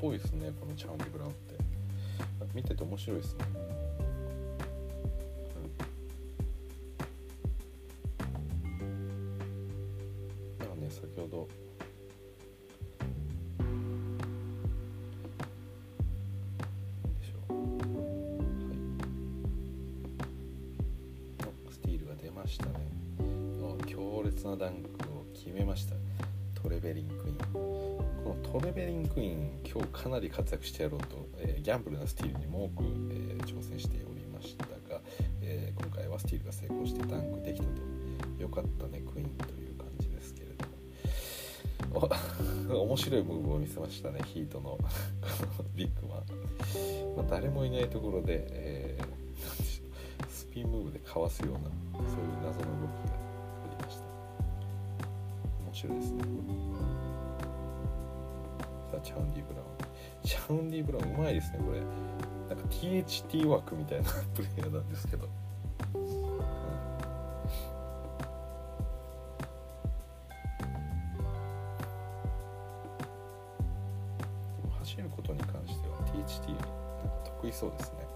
ぽいですねこのチャング・ブラウンって。見てて面白いですね。トレベリンクイーン今日かなり活躍してやろうと、えー、ギャンブルなスティールにも多く、えー、挑戦しておりましたが、えー、今回はスティールが成功してダンクできたと。よかったねクイーンという感じですけれども。面白いムーブを見せましたねヒートの。こ のビッグマン、まあ、誰もいないところで、えー、スピンムーブでかわすようなそういう謎の動きがありました。面白いですね。ャウンディ・ブラウンチャウンディ・ブラウンうまいですねこれ。なんか THT 枠みたいなプレイヤーなんですけど、うん、走ることに関しては THT なんか得意そうですね。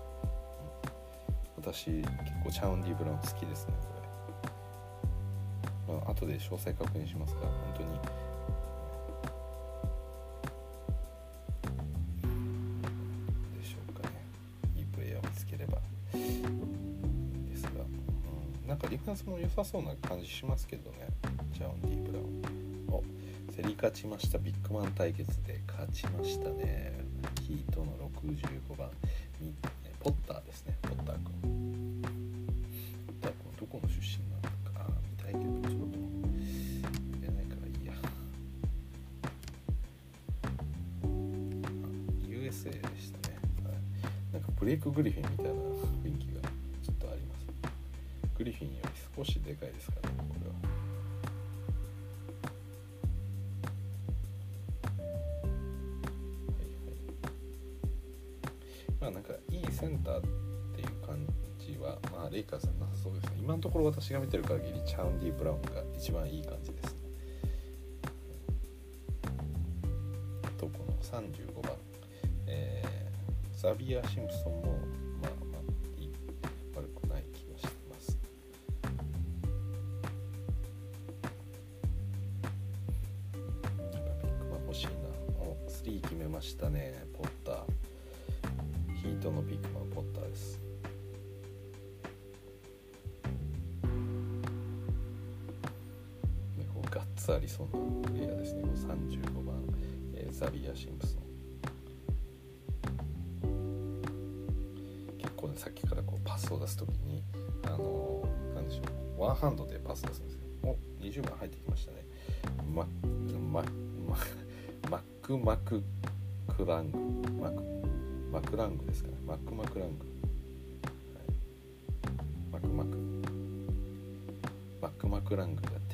私結構チャウンディ・ブラウン好きですねこれ、まあ後で詳細確認しますが本当に。うん、なんかディフェンスも良さそうな感じしますけどね。チャウンディ・ブラウン。お競り勝ちましたビッグマン対決で勝ちましたね。ヒートの65番。ポッターですね。ポッター君。ポッター君どこの出身なのか。あ見たいけどちょっと見れないからいいや。USA でしたね、なんかブレイク・グリフィンみたいな。グリフィンより少しでかいですからねこれは。まあなんかいいセンターっていう感じは、まあ、レイカーズはなさそうですね。今のところ私が見てる限りチャウンディ・ブラウンが一番いい感じですね。あとこの35番、えー、ザビア・シンプソンも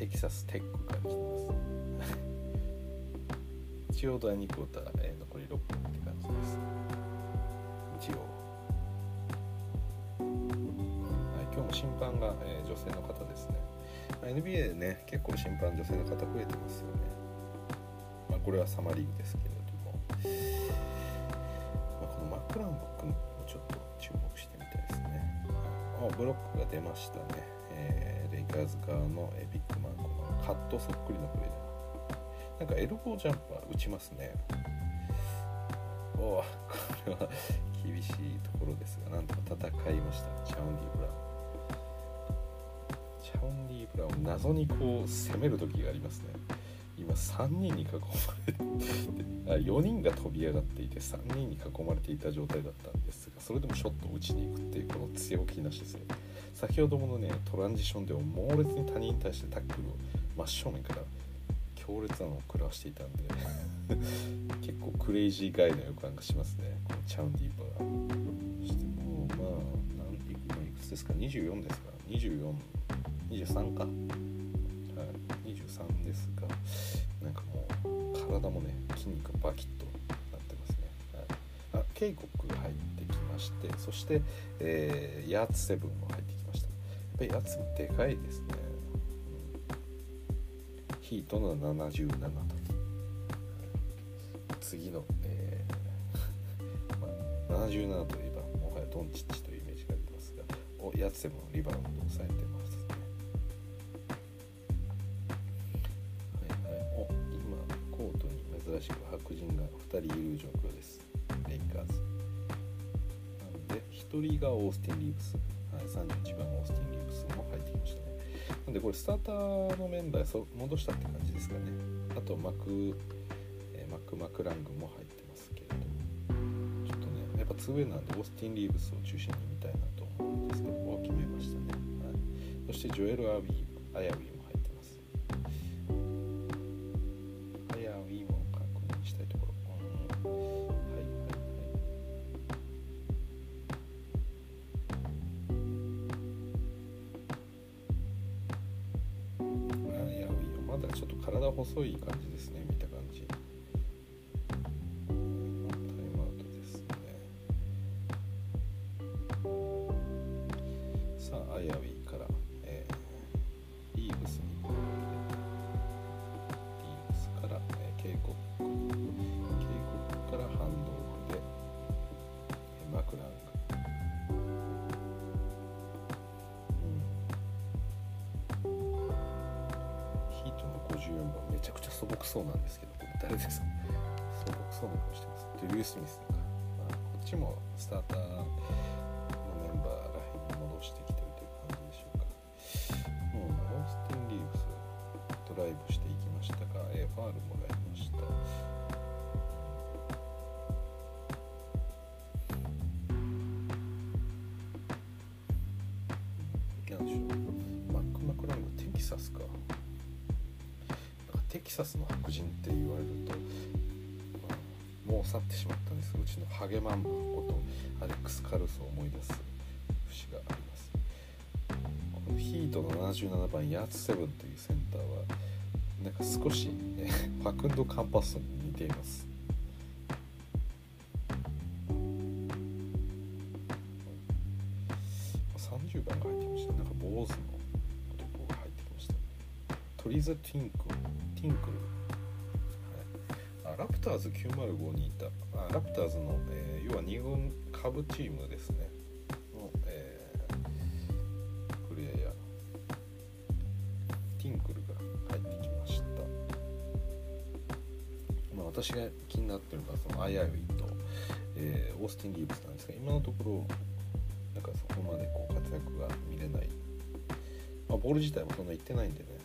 テキサステックから来てます。一応第2クォーター、えー、残り6分って感じです。一応、はい、今日も審判が、えー、女性の方ですね。NBA でね結構審判女性の方増えてますよね、まあ、これはサマリーグですけれども、まあ、このマックランボックもちょっと注目してみたいですね。あブロックが出ましたね、えー、レイカーズ側のビッグマンこのカットそっくりのプレーで。なんかエルボージャンパー打ちますね。おおこれは厳しいところですがなんとか戦いました。チャウンディ・ブラウン。チャウンディ・ブラウン謎にこう攻める時がありますね。今3人に囲まれてあ4人が飛び上がっていて3人に囲まれていた状態だったんですがそれでもショットを打ちに行くっていうこの強気な姿勢。先ほどものねトランジションでも猛烈に他人に対してタックルを真正面から強烈なのを食らわしていたんで 結構クレイジーガイの予感がしますね。このチャウンディーバー。そしてもうまあ何いくつですか？24ですか？2423か、はい、23ですがなんかもう体もね筋肉バキッとなってますね、はい、あケイコックが入ってきましてそして、えー、ヤーツセブンも入ってきました。やっぱりヤーツセブンでかいですね。ヒートの77と次の、えー まあ、77といえばもはやドンチッチというイメージが出てますがおやつでもリバウンドを抑えてますね。はいはい。お今コートに珍しく白人が2人いる状況です。レイカーズ。なので1人がオースティン・リーブス、はい、31番オースティン・リーブスも入ってきました。なんでこれスターターのメンバー戻したって感じですかね。あとマク、えー、マクマクラングも入ってますけれどちょっとねやっぱ 2way なんでオースティン・リーブスを中心に見たいなと思うんですけど決めましたね、はい、そしてジョエル・アビーアヤウィ細い感じですね見たいところ。体細い感じですねテキサスの白人って言われると、まあ、もう去ってしまったんですうちのハゲマンことアレックス・カルスを思い出す節がありますこのヒートの77番ヤーツセブンというセンターはなんか少し、ね、ファクンド・カンパッソに似ています。30番が入ってました。なんか坊主の男が入ってましたトリザ・ティンクティンク、はい、あラプターズ905にいた。あラプターズの、えー、要は2軍下部チームですね。の、えー、プレイヤーティンクルが入ってきました、まあ、私が気になってるのはそのアイアイウィと、えー、オースティン・リーブスなんですが今のところなんかそこまでこう活躍が見れない、まあ、ボール自体もそんな言ってないんでね。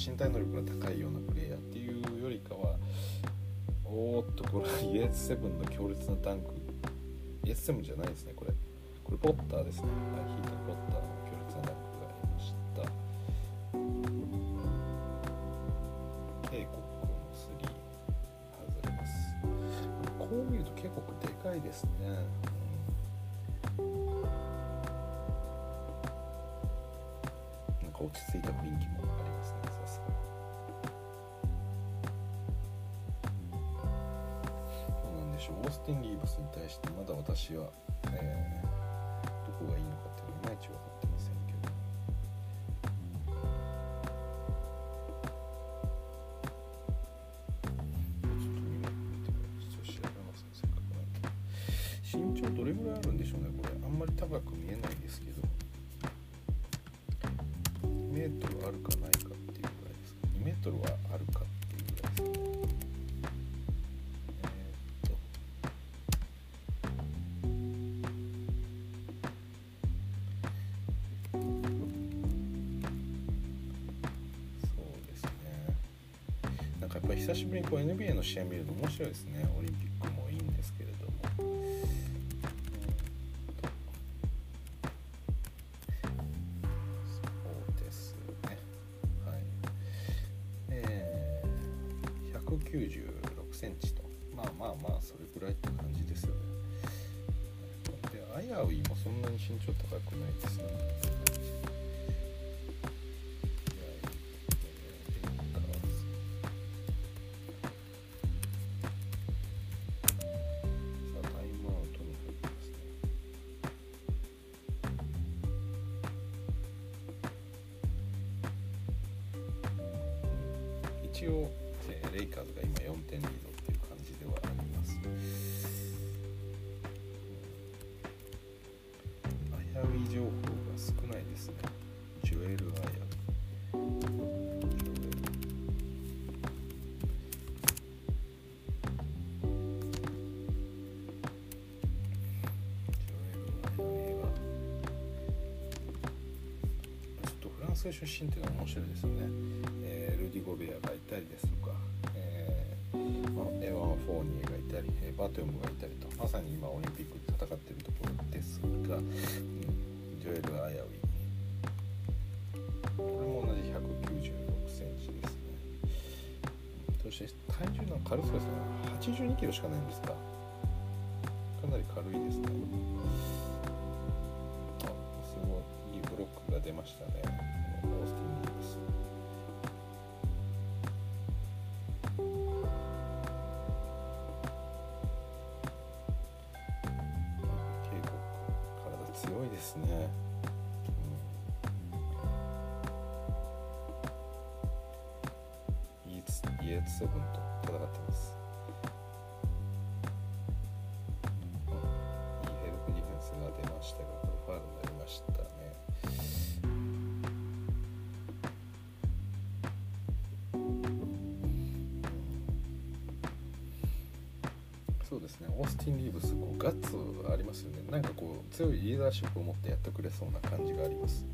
身体能力が高いようなプレイヤーっていうよりかはおーっとこれはイエス7の強烈なタンク。イエス7じゃないですねこれ。これポッターですね、ヒートポッターの強烈なタンクがありました。警告の3外れます。こう見ると警告でかいですね、なんか落ち着いた雰囲気も。ティン・リーブスに対してまだ私は、えーどこがいいのかっていうのはいまいち分かってませんけど。ちょっと見てみてちょっと調べますねせっかくなんで。身長どれぐらいあるんでしょうねこれ。あんまり高く見えないですけど。2メートルあるかないかっていうぐらいですか。2メートルはあるか久しぶりにこう NBA の試合見ると面白いですね。オリンピック。ズが今4点リードっていう感じではあります。アヤウィ情報が少ないですね。ジョエル・アヤウ。ジョエルジョエル・アヤウィはちょっとフランス出身っていうのは面白いですよね。えールディ・ゴベアがいたりですとか、まあエヴァン・フォーニエがいたり、バトゥームがいたりとまさに今オリンピックで戦ってるところですが、うんジョエル・アヤウィ。これも同じ1 9 6センチですね。そして体重の軽さですね。8 2キロしかないんですか。ツイエツセブンと戦ってます。うん。いいヘルプディフェンスが出ましたがこれファウルになりましたね。そうですね。オースティン・リーブスこうガッツありますよね。なんかこう強いリーダーシップを持ってやってくれそうな感じがあります。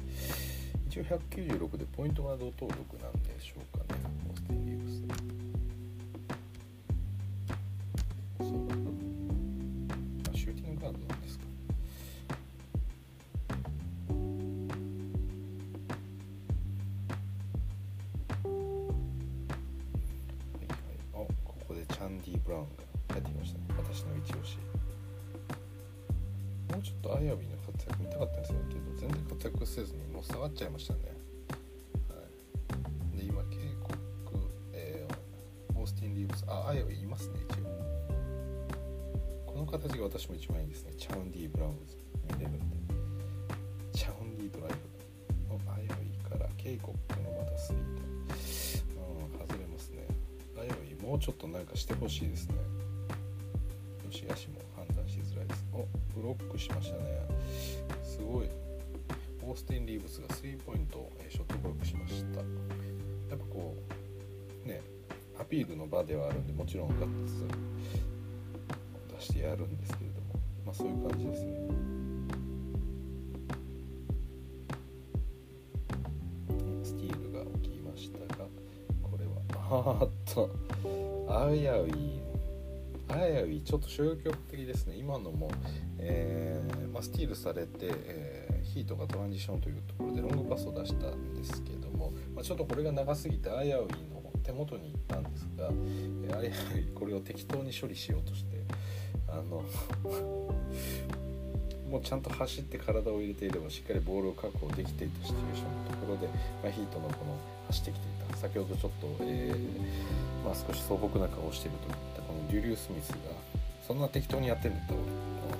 一応196でポイントガード登録なんほしいですね。よしあしも判断しづらいです。おブロックしましたね。すごい。オースティン・リーブスがスリーポイントショットブロックしました。やっぱこうねアピールの場ではあるんでもちろんガッツ出してやるんですけれどもまあそういう感じですね。スティールが起きましたがこれはあーっと。あやういあやういちょっと消極的ですね。今のも、えーまあ、スティールされて、えーヒートがトランジションというところでロングパスを出したんですけども、まあ、ちょっとこれが長すぎてあやういの手元に行ったんですが、えーあやういこれを適当に処理しようとしてあの もうちゃんと走って体を入れていればしっかりボールを確保できていたシチュエーションのところで、まあ、ヒートのこの走ってきていた先ほどちょっと、えーまあ、少し素朴な顔をしているといったこのデュリュー・スミスがそんな適当にやってんだったらもう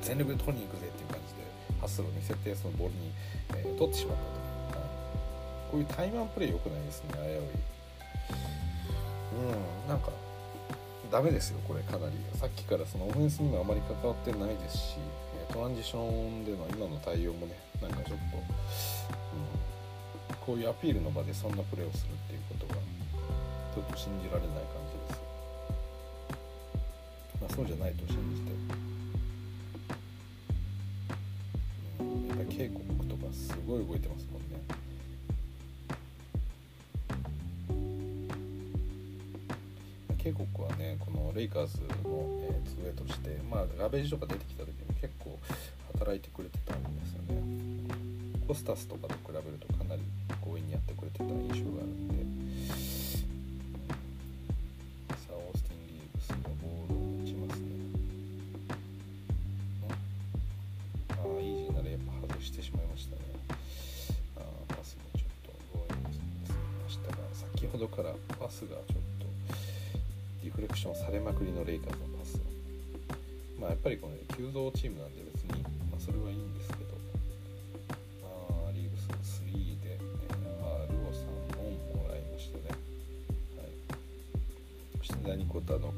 全力で取りに行くぜっていう感じでハッスルに設定そのボールに、えー取ってしまったと、はいこういうタイマンプレー良くないですね危うい。うんなんかダメですよこれかなり。さっきからそのオフェンスにもあまり関わってないですしトランジションでの今の対応もねなんかちょっと、うん、こういうアピールの場でそんなプレーをすると信じられない感じです。まあそうじゃないと信じて、うん、やっぱり警告とかすごい動いてますもんね。警告はねこのレイカーズの、えー、ツーウェイとして、まあ、ガベージとか出てきた時に結構働いてくれてたんですよね。コスタスとか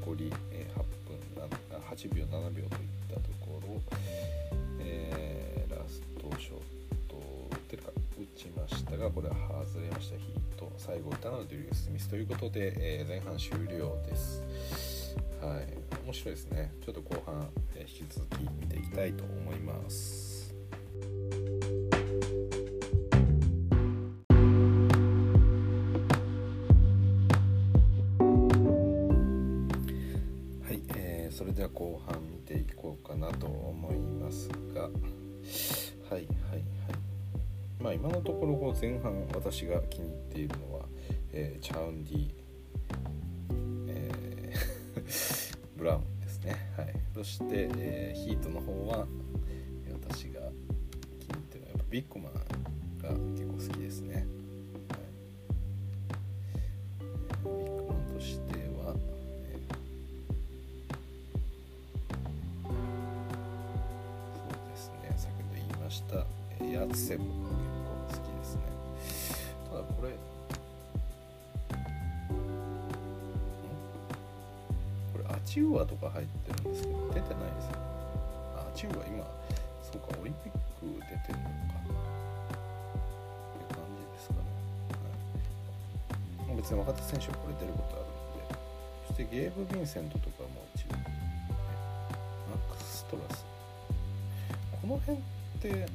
残り、え8分7 8秒7秒といったところ、えーラストショット打ってるか打ちましたがこれは外れました。ヒート最後打ったのはデュリュー・スミスということで、えー前半終了です。はい。面白いですね。ちょっと後半、えー引き続き見ていきたいと思います。は後半見ていこうかなと思いますが。はいはいはい。まあ今のところこう前半私が気に入っているのは、えーチャウンディ、えー ブラウンですね。はい。そして、えーヒートの方は私が気に入ってるのはやっぱビッグマンが結構好きですね、えーツセブン結構好きですね。ただこれこれアチウアとか入ってるんですけど出てないですよね。アチウア今そうかオリンピック出てるのか。っていう感じですかね、はい、別に若手選手はこれ出ることあるんで。そしてゲーブ・ヴィンセントとかも一応マックス・ストラス。この辺って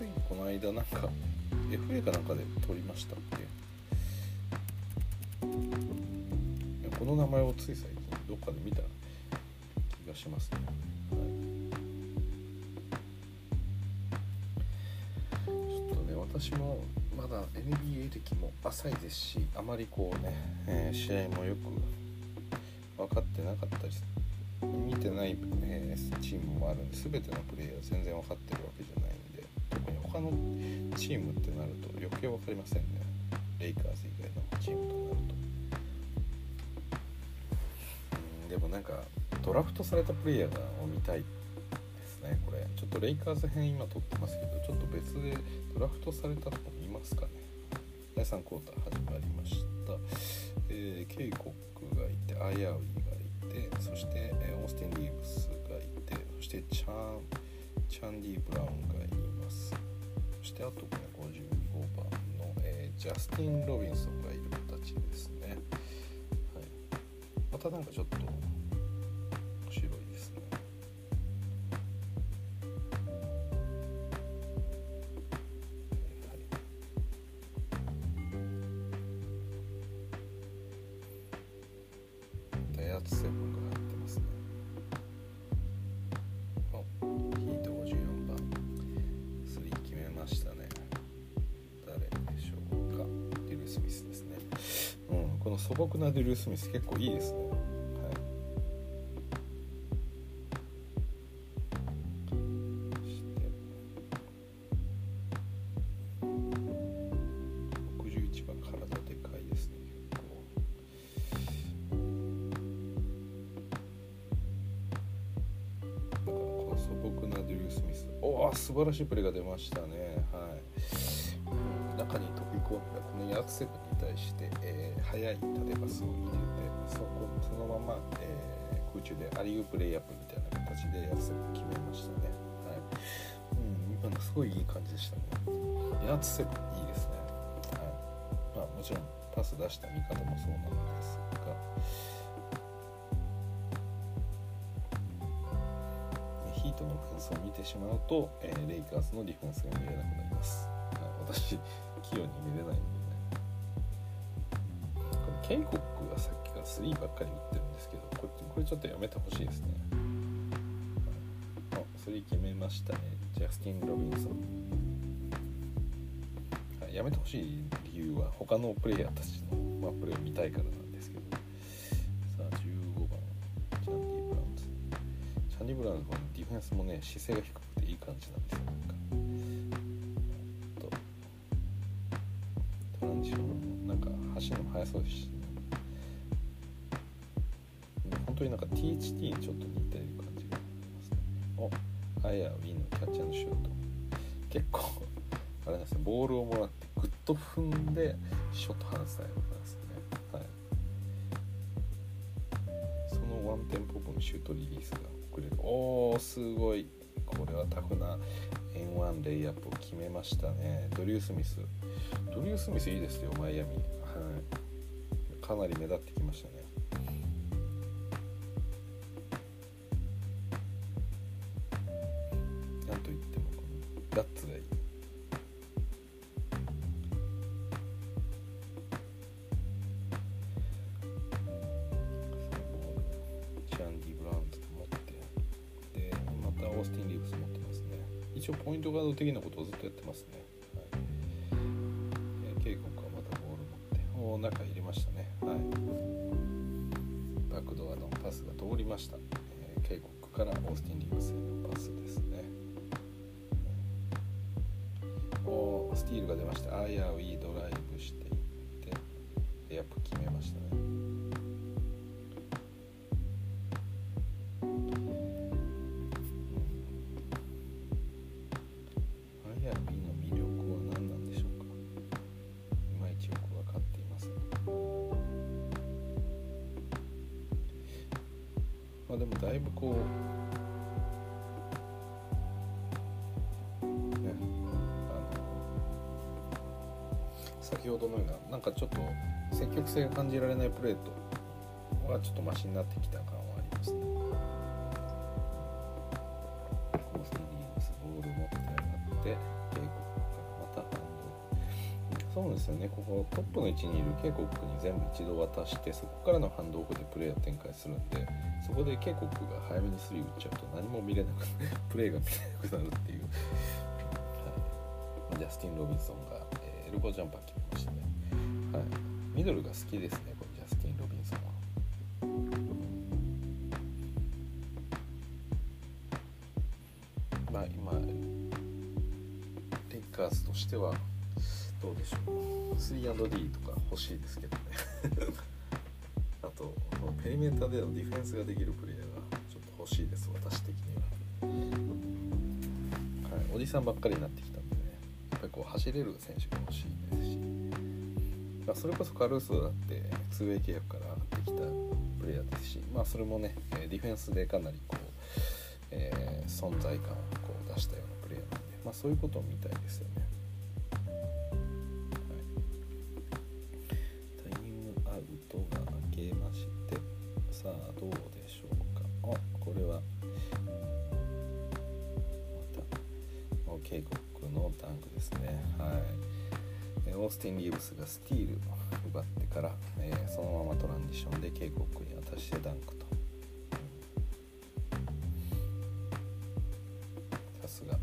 ついこの間なんか FA かなんかで取りましたっけこの名前をつい最近どっかで見た気がしますね、はい、ちょっとね私もまだ NBA 歴も浅いですしあまりこうね、えー試合もよく分かってなかったり見てない、えーチームもあるんで全てのプレーヤー全然分かってるわけじゃない。他のチームってなると余計分かりませんね。レイカーズ以外のチームとなるとうんでもなんかドラフトされたプレイヤーがを見たいですねこれ。ちょっとレイカーズ編今撮ってますけどちょっと別でドラフトされたとこ見ますかね。第3クォーター始まりました、えー、ケイコックがいてアイアウィがいてそして、えー、オースティン・リーブスがいてそしてチャンチャンディ・ブラウンしてあとこれ55番の、えー、ジャスティン・ロビンソンがいる形ですね、はい、またなんかちょっとフォークナールースミス結構いいですね、はい、61番体でかい。ですね結構こそフォークナールースミスおお素晴らしい。プレーが出ましたねはい。中に飛び込んだこのアクえー、速い縦パスを入れてそこそのまま、えー、空中でアリウープレイアップみたいな形でヤクセブ決めましたね。はい。うん、今のすごいいい感じでしたね。ヤクセブいいですね。はい。まあもちろんパス出した味方もそうなんですが。ヒートの感想を見てしまうと、えー、レイカーズのディフェンスが見えなくなります。はい私、器用に見れないんで。ケイコックがさっきから3ばっかり打ってるんですけど、これこれちょっとやめてほしいですね。あ、3決めましたね。ジャスティン・ロビンソン。やめてほしい理由は他のプレイヤーたちの、まあ、プレーを見たいからなんですけどさあ15番チャンディ・ブラウンズチャンディ・ブラウンズのディフェンスもね姿勢が低くていい感じなんですよ速そうですし、ね、本当になんか走るの速そうですし THT にちょっと似てる感じがありますね。おアイアウィンのキャッチャーのシュート。結構あれなんですねボールをもらってグッと踏んでショット放つタイプなんですね。はい。そのワンテンポ分シュートリリースが遅れる。おーすごい。これはタフな。N1 レイアップを決めましたね。ドリュー・スミス。ドリュー・スミスいいですよ。マイアミ。はいかなり目立ってきましたね。的なことをずっとやってますね。はい。警告はまたボール持って。お中入れましたね。はい、バックドアのパスが通りました、えー、警告からオースティン・リーブスへのパスですね。おスティールが出ました。あやウィ先ほどのようななんかちょっと積極性が感じられないプレートはちょっとマシになってきた感はありますね。コースリーブスボール持って上がって警告からまたハンドそうですよね。ここトップの位置にいる警告に全部一度渡してそこからのハンドオフでプレーを展開するんでそこで警告が早めにスリー打っちゃうと何も見れなくプレーが見れなくなるっていう、はい、ジャスティン・ロビンソンが、えー、エルボージャンパー決め、ミドルが好きですねこのジャスティン・ロビンソンは。まあ今レイカーズとしてはどうでしょう 3&D とか欲しいですけどね あとペリメーターでのディフェンスができるプレイヤーがちょっと欲しいです私的には。はい、おじさんばっかりになってきたんでねやっぱりこう走れる選手が欲しい、まあ、それこそカルーソだって 2way 契約から上がってきたプレイヤーですし、まあ、それもねディフェンスでかなりこう、えー、存在感をこう出したようなプレイヤーなんで、まあ、そういうことを見たいですよね。がスティールを奪ってから、えー、そのままトランジションで警告に渡してダンクと。さすが。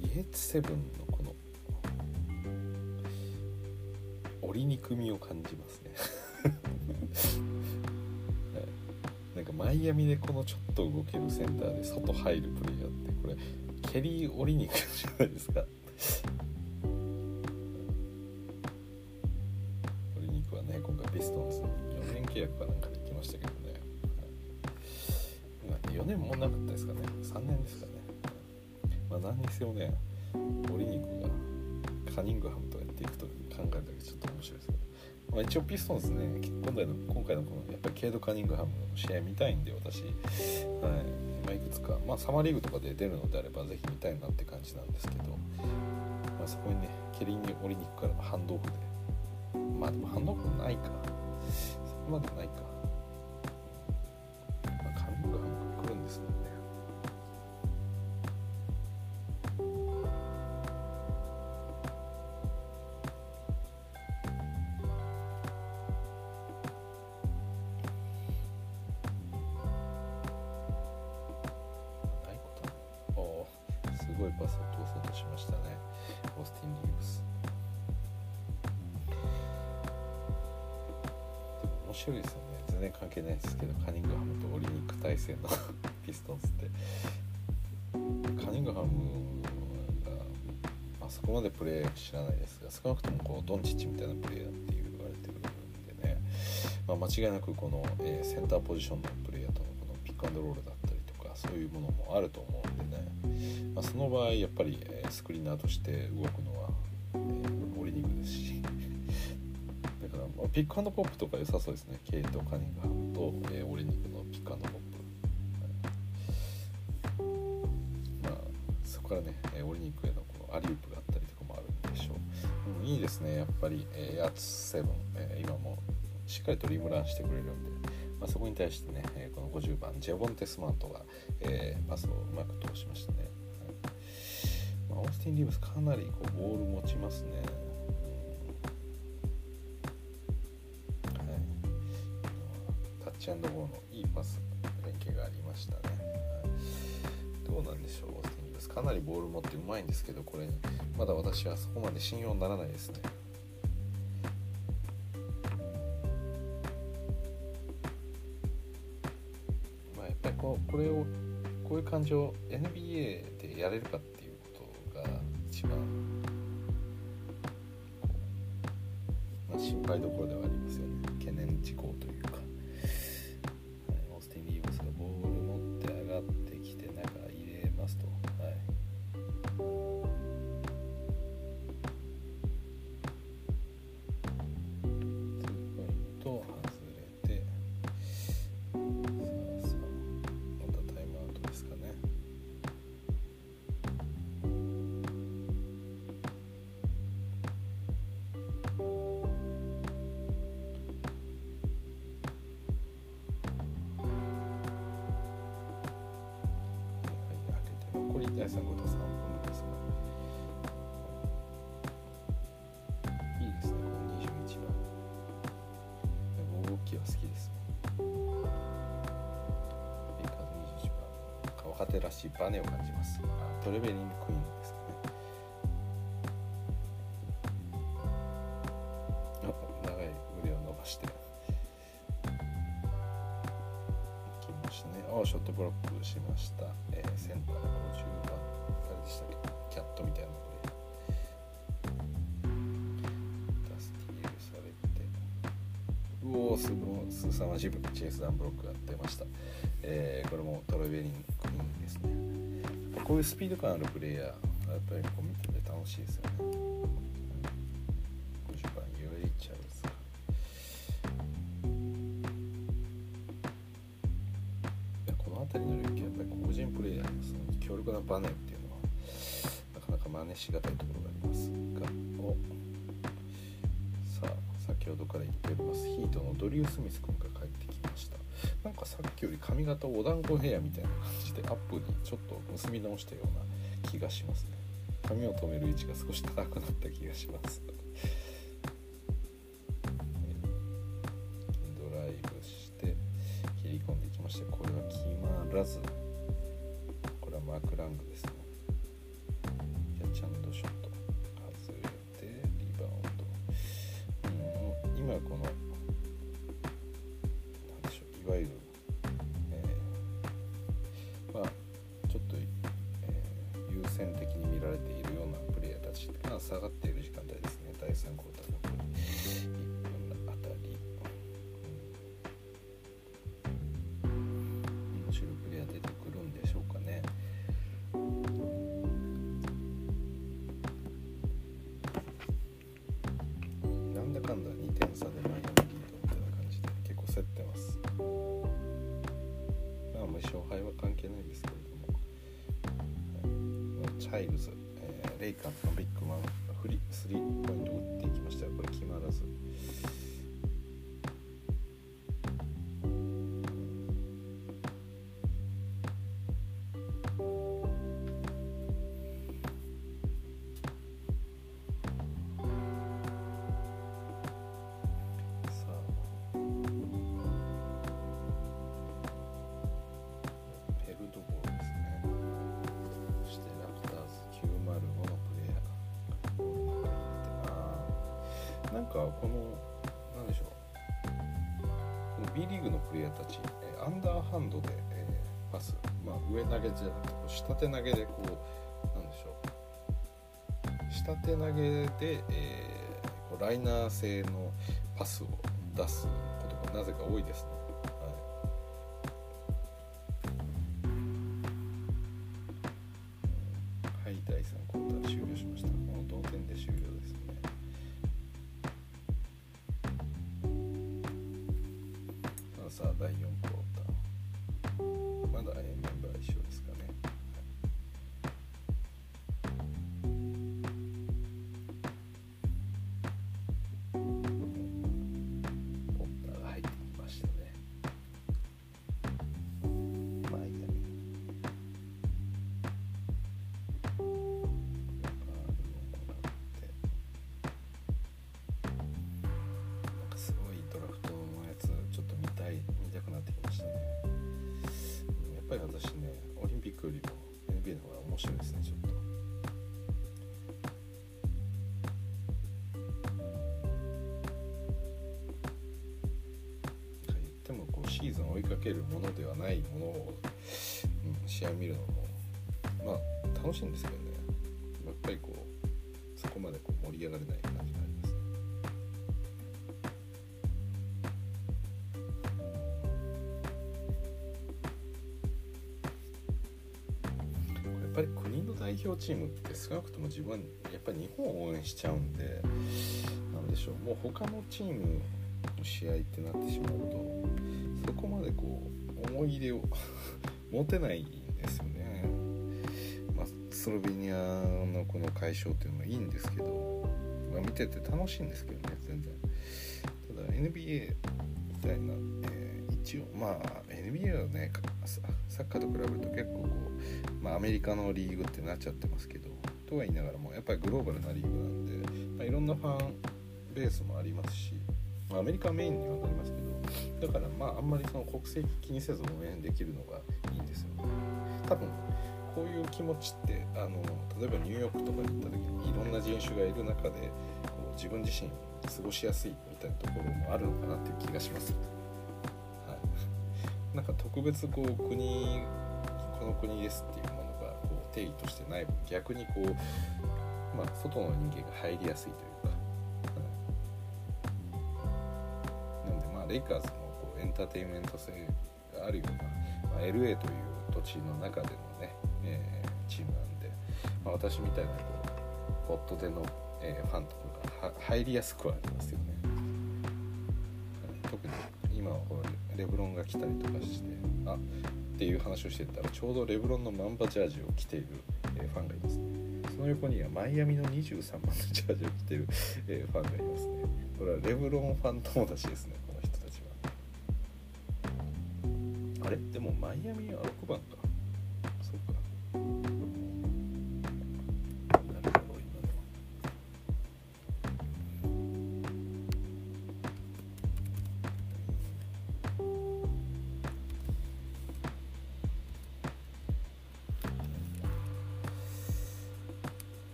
イエッツセブンのこの折りにくみを感じますね。なんかマイアミでこのちょっと動けるセンターで外入るプレイヤーってこれ蹴り折りにくじゃないですか。折り肉はね今回ピストンズ4年契約かなんかで行きましたけどね、4年もなかったですかね。3年ですかね。まあ何にせよね折り肉がカニングハムとやっていくと考えるだけちょっと面白いですけど。まあ、一応ピストンズね今回の今回のこのやっぱりケイド・カニングハムの試合見たいんで私、はい。ま、いくつか、まあ、サマーリーグとかで出るのであればぜひ見たいなって感じなんですけど、まあ、そこにねケリンに降りに行くからハンドオフで。まあでもハンドオフないか。そこまでないか。くこの、えー、センターポジションのプレイヤーとのこのピックアンドロールだったりとかそういうものもあると思うんでね。まあ、その場合やっぱり、えー、スクリーナーとして動くのは、えー、オリニクですし。だから、まあ、ピックアンドポップとか良さそうですね。ケイド・カニングハムと、えー、オリニクのピックアンドポップ、はい、まあそこからね、えー、オリニクへのこのアリウープがあったりとかもあるんでしょう、うん、いいですね。やっぱり、えー、ヤーツ7、えー、今もしっかりとリムランしてくれるんでまあ、そこに対してね、えー、この50番ジェボンテスマートが、えー、パスをうまく通しましたね。まあ、オースティン・リーブスかなりこうボール持ちますね、はい、タッチアンドゴーのいいパス連携がありましたね、はい、どうなんでしょうオースティン・リーブス。かなりボール持ってうまいんですけどこれまだ私はそこまで信用ならないですね。でこうこれをこういう感じを NBA でやれるかっていうことが一番、まあ、心配どころではありますよね。懸念事項というロックしました、えー、センター50番誰でしたっけキャットみたいなプレーダスティールされてうおおすごいすさまじいチェイスダンブロックが出ました、えー、これもトロイベリンクリーンですね。こういうスピード感あるプレイヤーやっぱりこう見てて楽しいですよね、この辺りの領域はやっぱり個人プレイヤーのその強力なバネっていうのはなかなか真似しがたいところがありますがおさあ先ほどから言っております。ヒートのドリュー・スミス君が帰ってきました。なんかさっきより髪型お団子ヘアみたいな感じでアップにちょっと結び直したような気がします。ね髪を留める位置が少し高くなった気がします。で、えーライナー性のパスを出すことがなぜか多いです試合を見るのもまあ楽しいんですけどね。やっぱりこうそこまでこう盛り上がれない感じがありますね。やっぱり国の代表チームって少なくとも自分はやっぱり日本を応援しちゃうんでなんでしょう。もう他のチームの試合ってなってしまうとそこまでこう思い入れを 持てないですよね。まあ、スロベニアのこの解消っていうのはいいんですけど、まあ、見てて楽しいんですけどね全然。ただ NBA みたいな、えー一応まあ NBA はねサッカーと比べると結構こう、まあ、アメリカのリーグってなっちゃってますけどとは言いながらもやっぱりグローバルなリーグなんで、まあ、いろんなファンベースもありますし、ま、アメリカメインにはなりますけどだからまああんまりその国籍気にせず応援できるのがいいんですよね多分こういう気持ちってあの例えばニューヨークとかに行った時にいろんな人種がいる中でこう自分自身過ごしやすいみたいなところもあるのかなっていう気がします、はい、なんか特別こう国この国ですっていうものがこう定義としてない分逆にこう、まあ、外の人間が入りやすいというか、はい。なんでまあレイカーズのこうエンターテインメント性があるような、まあ、LA という地の中でのね、えー、チームなんで、まあ、私みたいなこうポットでの、えー、ファンとかが入りやすくはありますよね。特に今はこうレブロンが来たりとかしてあっていう話をしてたらちょうどレブロンのマンバジャージを着ている、えー、ファンがいますね。その横にはマイアミの23番のジャージを着ている、えー、ファンがいますね。これはレブロンファン友達ですねこの人たちは。あれ？でもマイアミは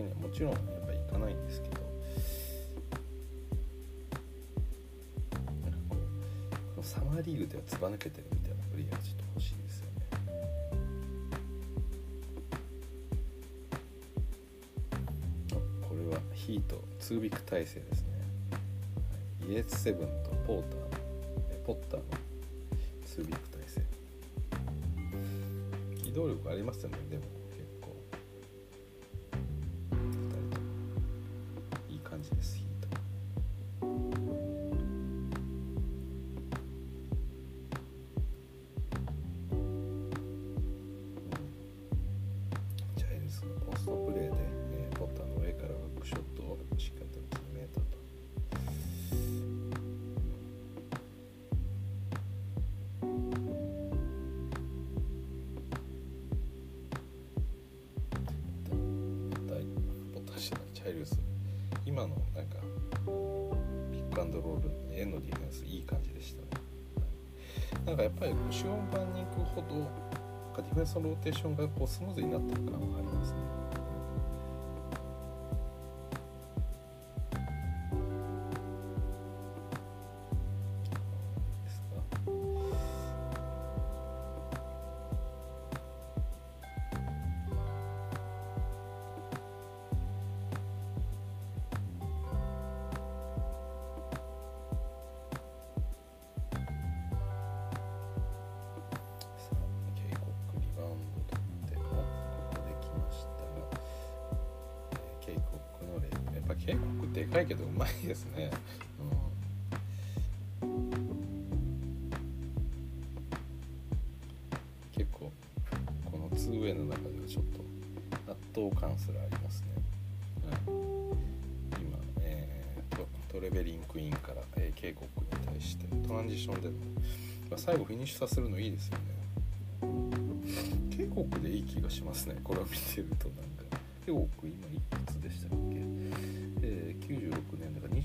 けにはもちろんやっぱいかないんですけどこうサマーリーグではずば抜けてるみたいなプレイヤーちょっと欲しいですよね。これはヒート2ビッグ体制ですね。イエスセブンとポーターポッターの2ビッグ体制機動力ありますよねでもディフェンスのローテーションがこうスムーズになってる感はありますね。かいけどうまいですね、うん、結構この 2way の中ではちょっと圧倒感すらありますね、うん、今、えー、トトレベリンクインから、えー、ケイコックに対してトランジションでの、まあ、最後フィニッシュさせるのいいですよね。ケイコックでいい気がしますね。これを見てるとなんか。警告今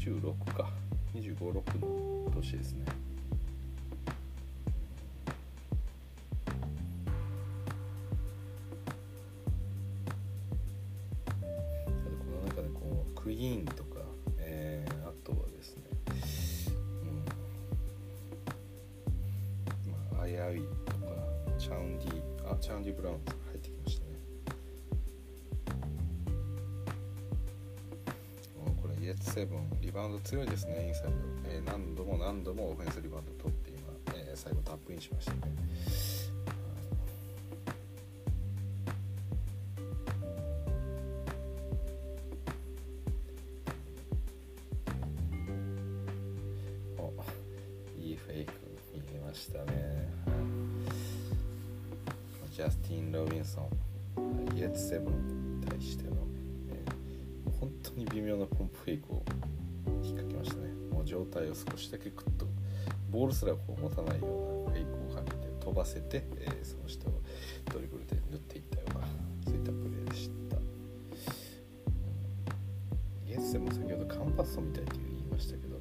26か。256の年ですね。この中でこうクイーンとセブンリバウンド強いですねインサイド、えー、何度も何度もオフェンスリバウンド取って今、えー、最後タップインしました。ねい。いフェイク見えましたね、ジャスティン・ロビンソン。イエツセブン。に微妙なポンプフェイクを引っ掛けましたね。もう状態を少しだけクッとボールすらこう持たないようなフェイクをかけて飛ばせて、えー、その下をドリブルで塗っていったようなそういったプレーでした、うん、イエスセも先ほどカンパッソみたいって言いましたけど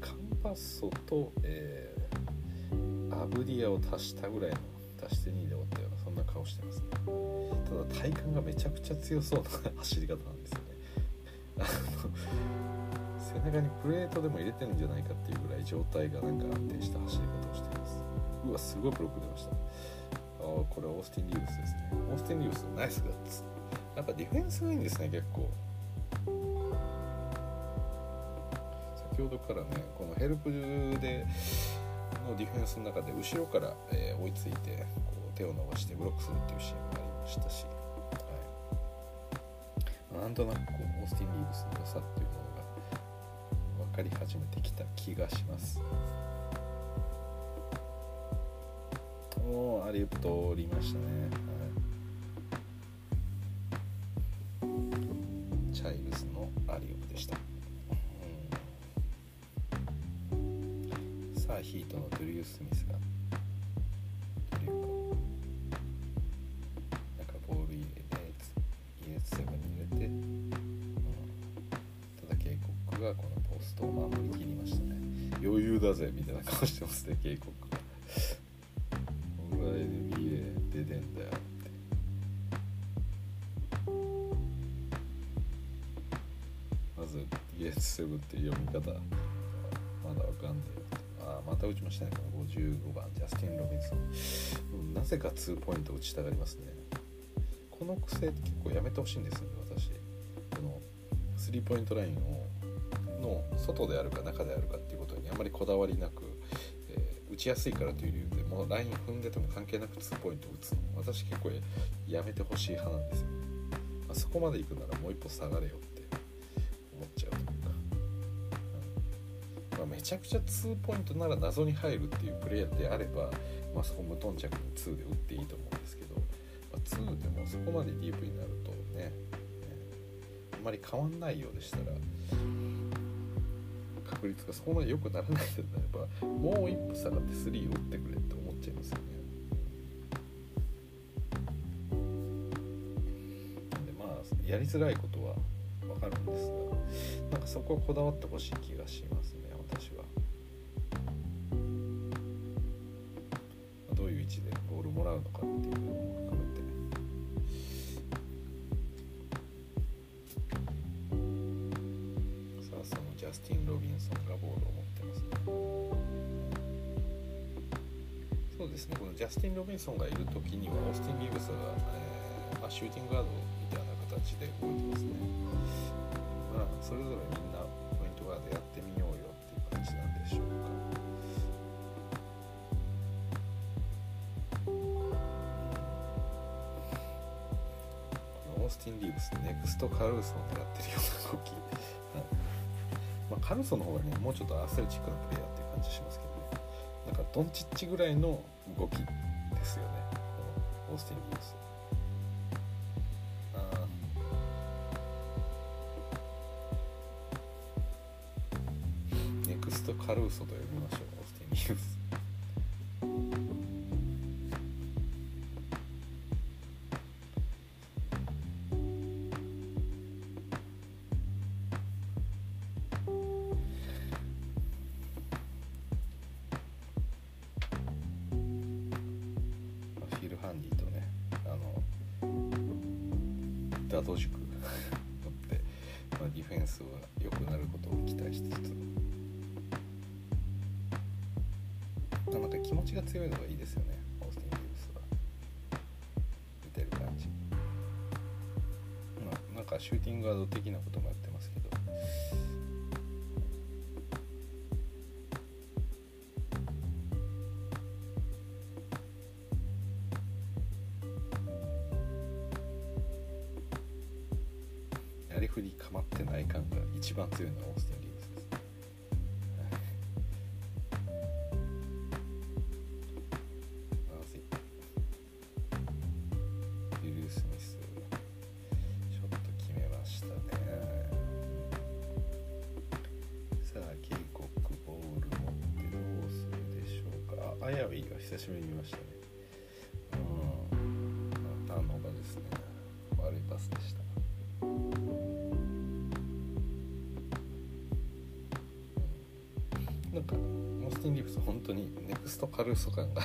カンパッソと、えー、アブディアを足したぐらいの足して2で終わったようなそんな顔してますね。ただ体幹がめちゃくちゃ強そうな走り方なんですよ。背中にプレートでも入れてるんじゃないかっていうぐらい状態がなんか安定した走り方をしています。うわすごいブロック出ました。あこれオースティン・リーブスですね。オースティン・リーブスナイスガッツ。やっぱディフェンスがいいんですね結構。先ほどからねこのヘルプでのディフェンスの中で後ろから、えー、追いついてこう手を伸ばしてブロックするっていうシーンもありましたし、なんとなくこうオースティン・リーブスの良さっていうものが分かり始めてきた気がします。おアリウップ通りましたね、はい、チャイルズのアリウップでした、うん、さあヒートのドリュー・スミスが。ドリューがこのポストを守りきりましたね。余裕だぜみたいな顔してますね警告がてんだよって。まず DS7 っていう読み方まだわかんねえあまた打ちましたねこの55番ジャスティン・ロビンソン。なぜか2ポイント打ちたがりますね。この癖って結構やめてほしいんですよね私。このスリーポイントラインをの外であるか中であるかっていうことにあまりこだわりなくえー、打ちやすいからという理由でもうライン踏んでても関係なく2ポイント打つの私結構やめてほしい派なんですよ、まあ、そこまで行くならもう一歩下がれよって思っちゃうというか、うん。まあ、めちゃくちゃ2ポイントなら謎に入るっていうプレイヤーであれば、まあ、そこ無頓着に2で打っていいと思うんですけど、まあ、2でもそこまでディープになるとねねあんまり変わんないようでしたら確率がそこまで良くならないんだばもう一歩下がって3を打ってくれって思っちゃいますよね。なんでまあやりづらいことは分かるんですがなんかそこはこだわってほしい気がしますねソンがいる時にはオースティン・リーブスが、えーまあ、シューティングガードみたいな形で動いてますね。まあ、それぞれみんなポイントガードやってみようよっていう感じなんでしょうか。オースティン・リーブスネクスト・カルーソンでやってるような動き、まあ、カルーソンの方がねもうちょっとアスレチックなプレイヤーっていう感じしますけどねなんかドンチッチぐらいの動きこの2のオースティン・リーブスですね、まずい。ル・スミスちょっと決めましたねさあ警告ボール持ってどうするでしょうかあアヤビーが久しぶりに見ましたねスティン・リーブス本当にネクストカルーソ感が あ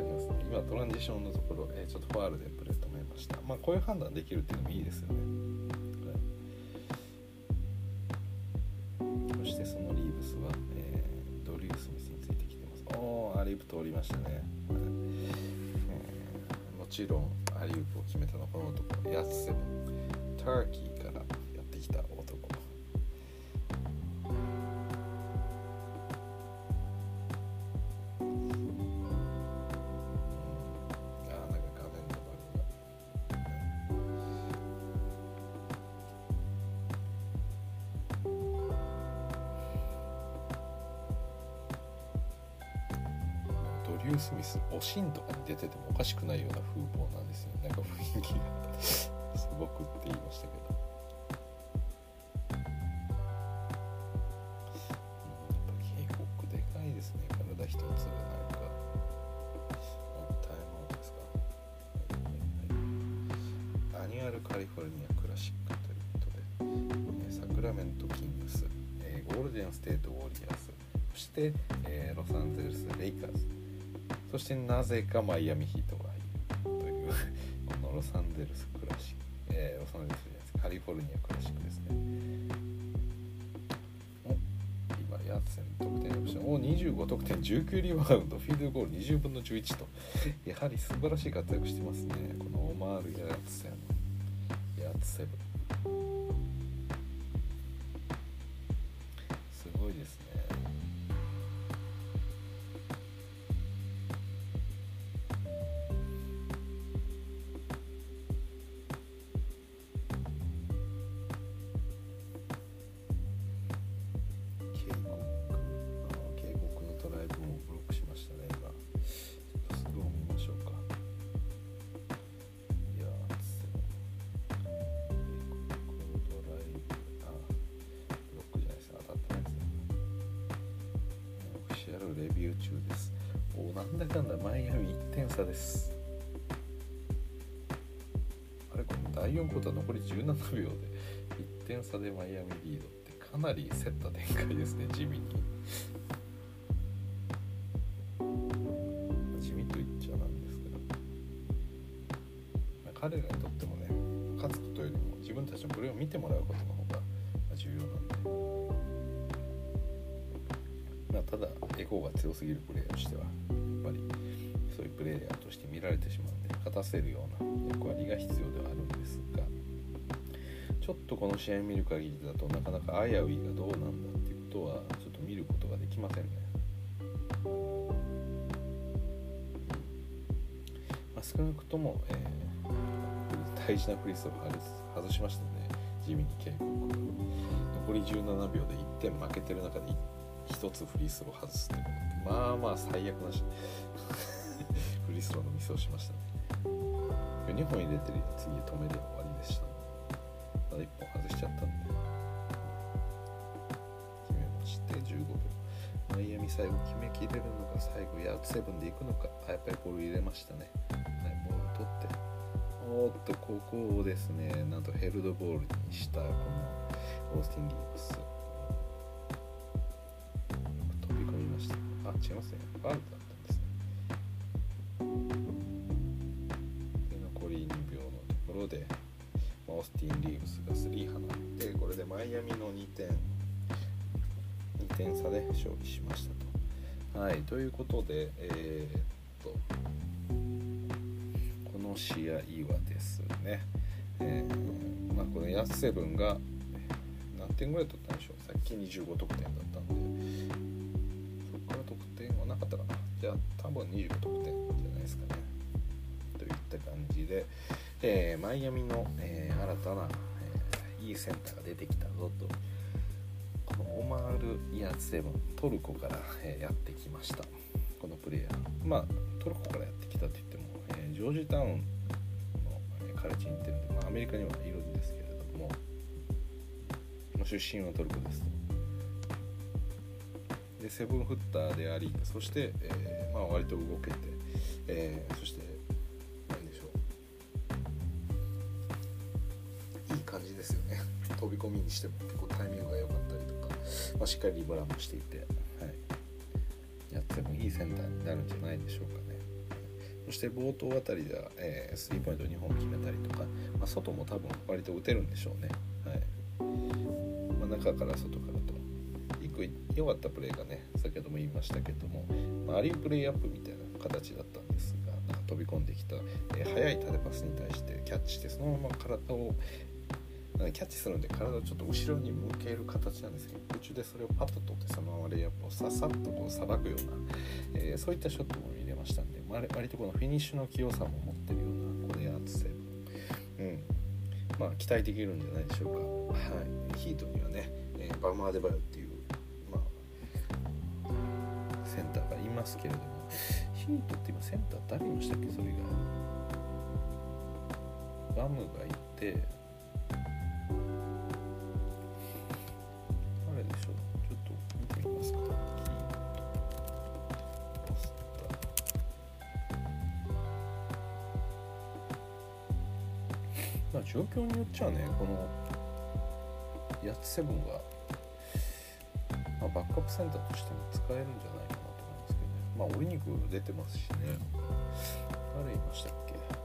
りますね。今トランジションのところ、えー、ちょっとファールでプレー止めました。まあこういう判断できるっていうのもいいですよね、はい、そしてそのリーブスは、えー、ドリュー・スミスについてきてます。あおアリウープ通りましたね、えーもちろんアリウープを決めたのはこの男。ヤツセブン。ターキーからやってきた男。ないようなんですよなんか雰囲気がすごくって言いましたけど、うんやっぱケイコックでかいですね体一つがなんかあタイムアウトですか、 Annual California Classic ということで、えサクラメント・キングス、えーゴールデン・ステート・ウォリアーズそして、えーロサンゼルス・レイカーズそしてなぜかマイアミヒートゼルスクラシック、えーロサンゼルスじゃないです。カリフォルニアクラシックですね。お今ヤッセン得点オプション。お25得点。19リバウンド。フィールドゴール。20分の11と。やはり素晴らしい活躍してますね。このオマール・ヤツセンヤツセブせるような役割が必要ではあるんですがちょっとこの試合見る限りだとなかなか危ういがどうなんだっていうことはちょっと見ることができませんね。まあ、少なくとも、えー大事なフリースローを外しましたね。地味に警告残り17秒で1点負けてる中で1つフリースロー外すってことまあまあ最悪なし。フリースローのミスをしましたね。2本入れてる次止めで終わりでしたまだ1本外しちゃったんで決めまして15秒。マイアミ最後決めきれるのか最後ヤーツセブンでいくのかあやっぱりボール入れましたね、はい、ボール取っておっとここをですねなんとヘルドボールにした。このオースティン・リーブス。飛び込みました。あ違いますね。ファウルだったんですね。ろでまあオースティン・リーブスが3放ってこれでマイアミの2点2点差で勝利しましたと。はいということでえーっとこの試合はですね、えーまあ、このヤスセブンが何点ぐらい取ったんでしょう？さっき25得点だったんで。そこから得点はなかったかな？じゃあ多分25得点じゃないですかね。といった感じで、えーマイアミの、えー新たな、えーいいセンターが出てきたぞと。このオマール・イヤツセブントルコから、えーやってきました。このプレイヤー。まあトルコからやってきたと言っても、えージョージタウンの、えカレッジに行ってるんで、まあ、アメリカにはいるんですけれどもまあ出身はトルコですでセブンフッターでありそして、えーまあ、割と動けて、えーそして飛び込みにしても結構タイミングが良かったりとか、まあ、しっかりリバランもしていて、はい、やってもいいセンターになるんじゃないでしょうかね。そして冒頭あたりでは、えースリーポイント2本決めたりとか、まあ、外も多分割と打てるんでしょうね、はい。まあ、中から外からといくい良かったプレーがね先ほども言いましたけども、まあ、アリープレイアップみたいな形だったんですがなんか飛び込んできた、えー、速い縦パスに対してキャッチしてそのまま体をキャッチするんで体をちょっと後ろに向ける形なんですけど空中でそれをパッと取ってそのままレイアップをささっとこうさばくような、えー、そういったショットも見れましたんで、まあ、割とこのフィニッシュの器用さも持ってるようなこれ圧性うん。まあ期待できるんじゃないでしょうか。はい。ヒートにはね、えー、バムアデバイオっていうまあセンターがいますけれどもヒートって今センター誰いましたっけ？それがバムがいて。によっちゃねこの8-7が、まあ、バックアップセンターとしても使えるんじゃないかなと思うんですけどね。まあ折り肉出てますしね。誰いましたっけ？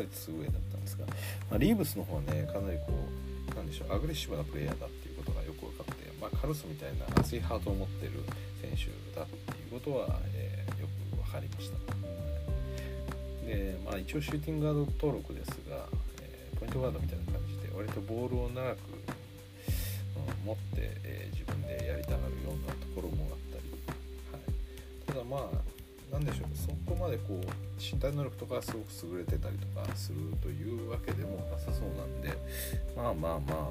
2人2ウェイだったんですが、まあ、リーブスの方はねかなりこうなんでしょうアグレッシブなプレイヤーだっていうことがよく分かって、まあ、カルスみたいな熱いハートを持ってる選手だっていうことは、えー、よく分かりました。でまあ、一応シューティングガード登録ですが、えー、ポイントガードみたいな感じで割とボールを長く、うん、持って、えー、自分でやりたがるようなまでこう身体能力とかすごく優れてたりとかするというわけでもなさそうなんでまあまあま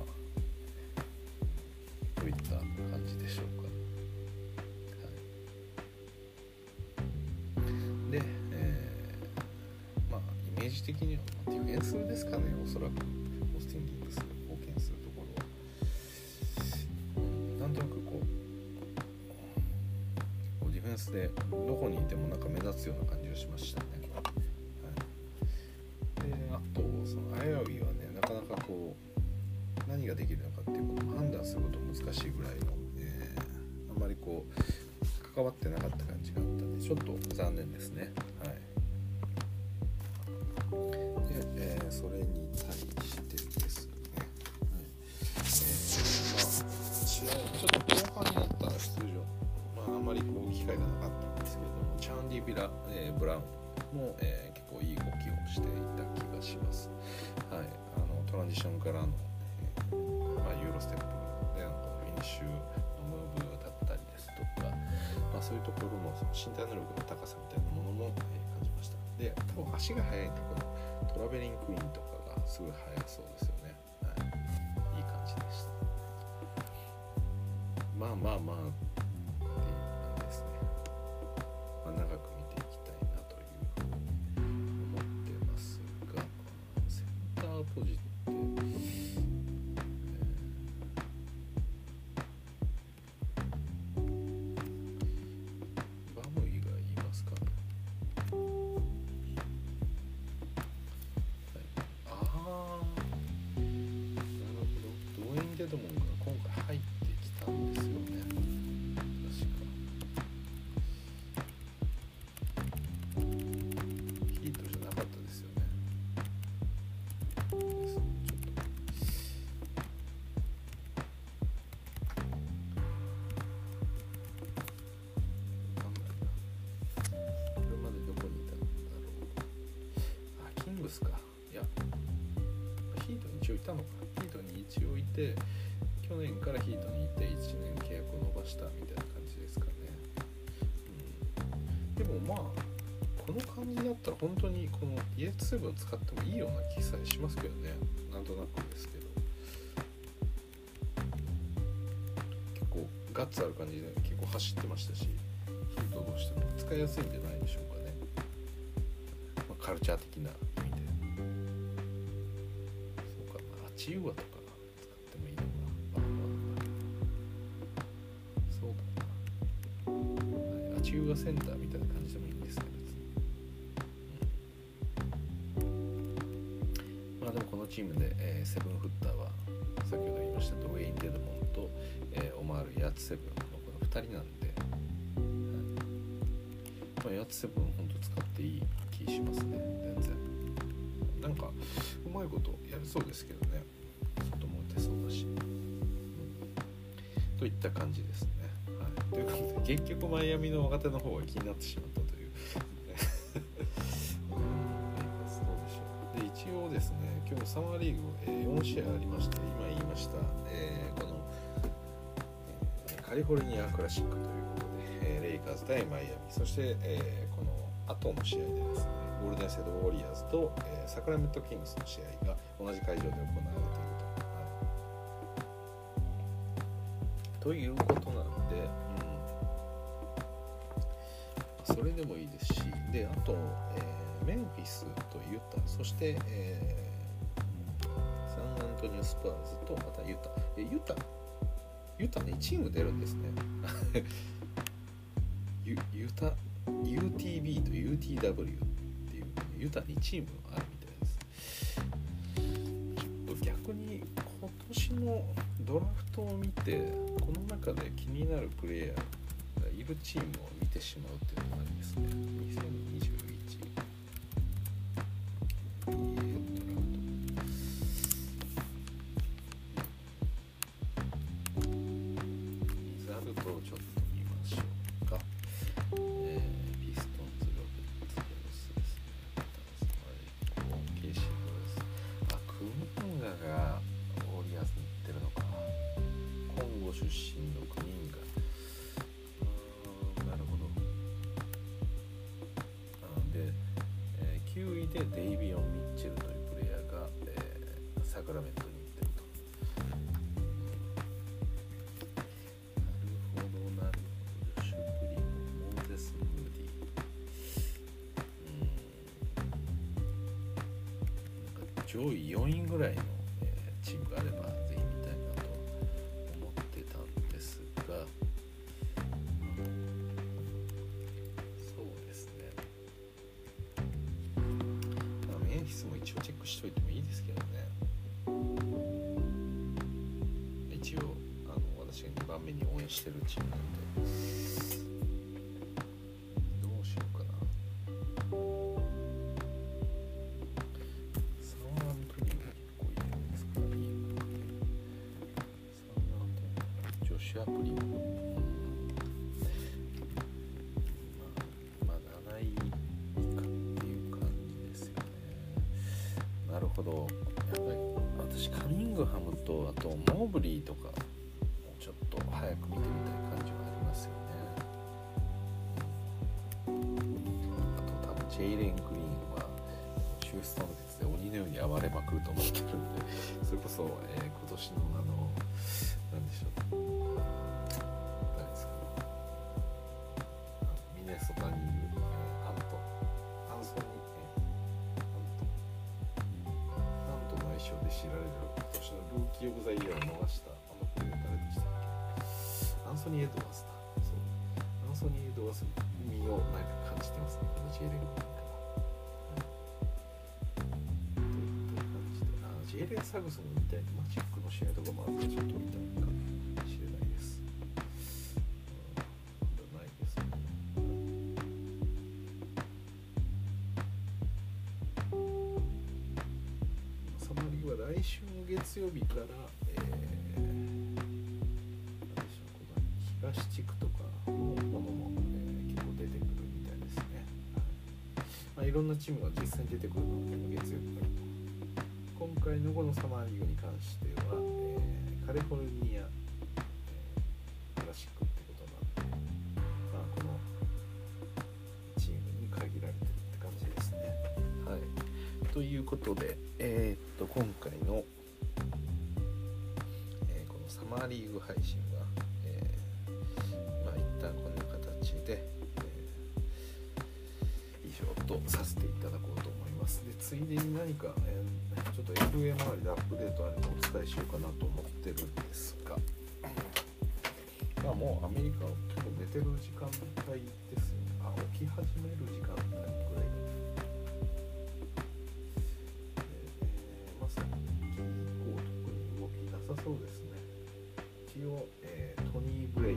あといった感じでしょうか。はい、で、えー、まあイメージ的にはディフェンスですかねおそらくオースティン・ギングスが貢献するところは。なんとなくこうディフェンスでどこにいてもなんか目立つような感じがしましたね。はい、であとその危ういはねなかなかこう何ができるのかっていうことを判断すること難しいぐらいの、えー、あんまりこう関わってなかった感じがあったんでちょっと残念ですね。リンクインとかがすごい早そうですよね。はい、いい感じでした。まあまあまあたの。ヒートに一応いて去年からヒートにいて1年契約を伸ばしたみたいな感じですかね、うん、でもまあこの感じだったら本当にこの EX7 を使ってもいいような気さえしますけどね。なんとなくですけど。結構ガッツある感じで結構走ってましたしヒートどうしても。使いやすいんじゃないームで、えー、セブンフッターは先ほど言いましたドウェイン・デルモンと、えー、オマール・ヤツセブンのこの2人なんで、はい。まあ、ヤツセブン本当使っていい気しますね。全然。なんかうまいことやるそうですけどね。外も打てそうだし、うん、といった感じですね、はい、ということで結局マイアミの若手の方が気になってしまったという。うん、で一応ですね今日サマーリーグ、えー、4試合ありまして今言いました、えー、この、えー、カリフォルニアクラシックということで、えー、レイカーズ対マイアミそして、えー、この後の試合でですねゴールデンセドウォリアーズと、えー、サクラメントキングスの試合が同じ会場で行われていると。い、ということなんで、うん、それでもいいですしであと、えー、メンフィスとユタそして、えートニオスパーズとまたユタ。えユタユタねチーム出るんですね。ユユタ UTB と UTW っていうユタ2チームあるみたいです。ちょっと逆に今年のドラフトを見てこの中で気になるプレイヤーがいるチームを見てしまうっていうのがありですね。2021してるチームなんで。どうしようかな。サウナントニオ結構いるんですかね。サウナントニオ女子アプリまあ、まあ、7位以下っていう感じですよね。なるほど。やっぱり私カミングハムとあとモーブリーとかと多分ジェイレン・グリーンはヒューストン鉄で鬼のように暴れまくると思ってるんでそれこそ、えー、今年のあの何でしょう誰ですかミネソタにいる賞で知られる今年のルーキー・オブ・ザ・イヤーを逃したあのプレー誰でしたっけアンソニー・エドワーズだそうアンソニー・エドワーズ身をなんか感じてますねこの J レンコから、はい、ジェレン・サグソンみたいなマジックの試合とかもあってちょっと見たいかもしれないです、うん、ないですね来週の月曜日から、えー、何でしょうこの東地区とかのものも、えー、結構出てくるみたいですね、はい。まあ、いろんなチームが実際に出てくるのしては、えー、カリフォルニア、えー、クラシックってことなんで、まあ、このチームに限られてるって感じですね。はい。ということで、えーと今回の、えー、このサマーリーグ配信は、えー、まあ一旦こんな形で、えさせていただこうと思います。でついでに何か、えー、ちょっと FA 周りでアップデートあればお伝えしようかなと思ってるんですがまあもうアメリカは結構寝てる時間帯ですねあ起き始める時間帯ぐらいえー、まさに以降特に動きなさそうですね一応、えー、トニー・ブレイ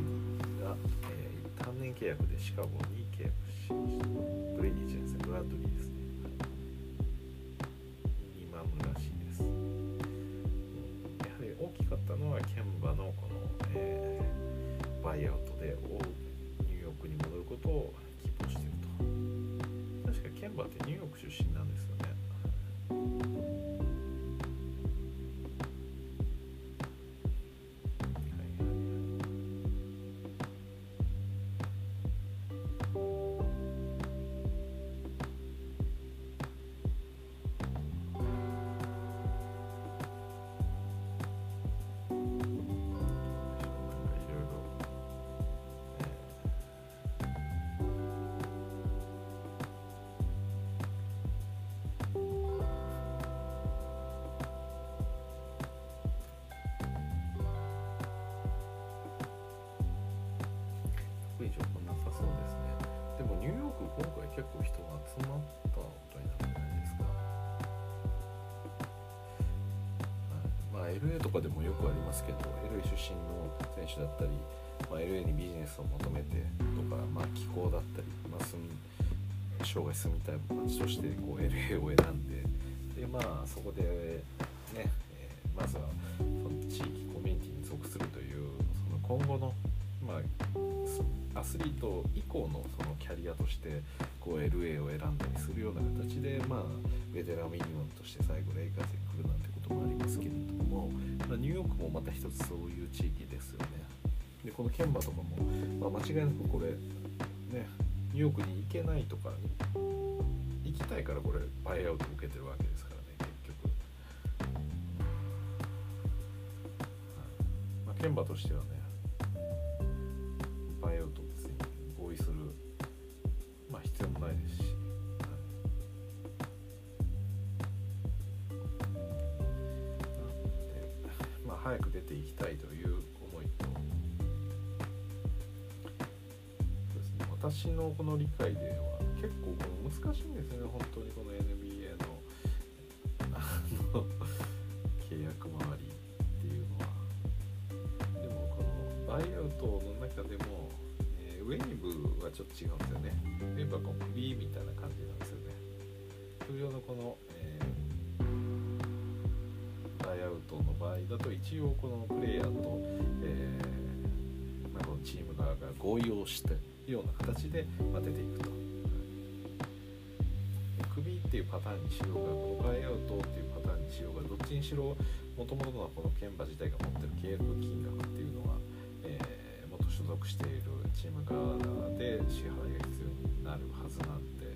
が、えー、単年契約でシカゴにとかでもよくありますけど LA 出身の選手だったり、まあ、LA にビジネスを求めてとか、まあ、気候だったり、まあ、住み生涯住みたい街としてこう LA を選んででまあそこでね、えー、まずはその地域コミュニティに属するというその今後のまあアスリート以降のそのキャリアとしてこう LA を選んだりするような形で、まあ、ベテランミニマムとして最後レイカーズに来るなんてこともありますけれど、ニューヨークもまた一つそういう地域ですよね。でこの研磨とかも、まあ、間違いなくこれねニューヨークに行けないとか行きたいからこれバイアウト受けてるわけですからね結局、まあ、ケンバとしてはねで、まあ、出ていくと。首っていうパターンにしようがこのバイアウトっていうパターンにしようがどっちにしろもともとのこの鍵盤自体が持ってる契約金額っていうのは、えー、元所属しているチーム側で支払いが必要になるはずなんで、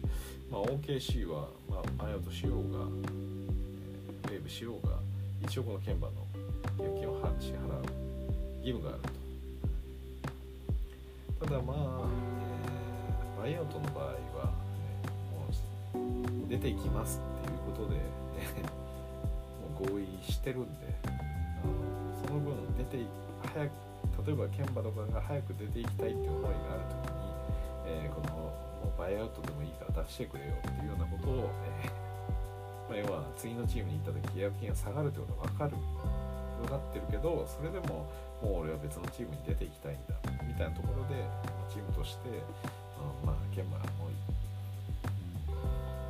まあ、OKC は、まあ、バイアウトしようが、え、ウェーブしようが一応この鍵盤の契約金を支払う義務があると。ただまあ、バイアウトの場合は、え、もう出ていきますっていうことで、もう合意してるんであのその分出て早く例えばケンバとかが早く出ていきたいって思いがある時に、えー、このもうバイアウトでもいいから出してくれよっていうようなことを、えーまあ、要は次のチームに行った時契約金が下がるってことが分かるようになってるけどそれでももう俺は別のチームに出ていきたいんだみたいなところでチームとして、うん、まあケンバもう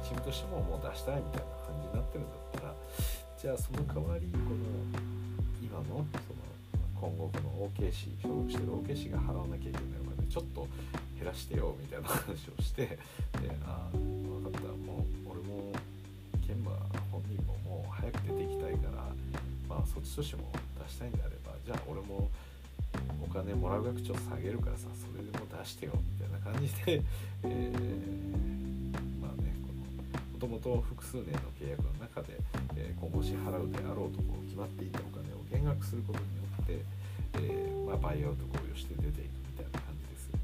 チームとしてももう出したいみたいな感じになってるんだったらじゃあその代わりこの今のその今後この OKC 所属してる OKC が払わなきゃいけないお金ちょっと減らしてよみたいな話をしてでああ分かった。もう俺もケンバ本人ももう早く出ていきたいからまあそっちとしても出したいんであればじゃあ俺も金もらう額ちょっと下げるからさそれでも出してよみたいな感じで、えー、まあねこのもともと複数年の契約の中で、えー、今後支払うであろうとこう決まっていたお金を減額することによって、えー、まあ、バイアウト合意をして出ていくみたいな感じですよね。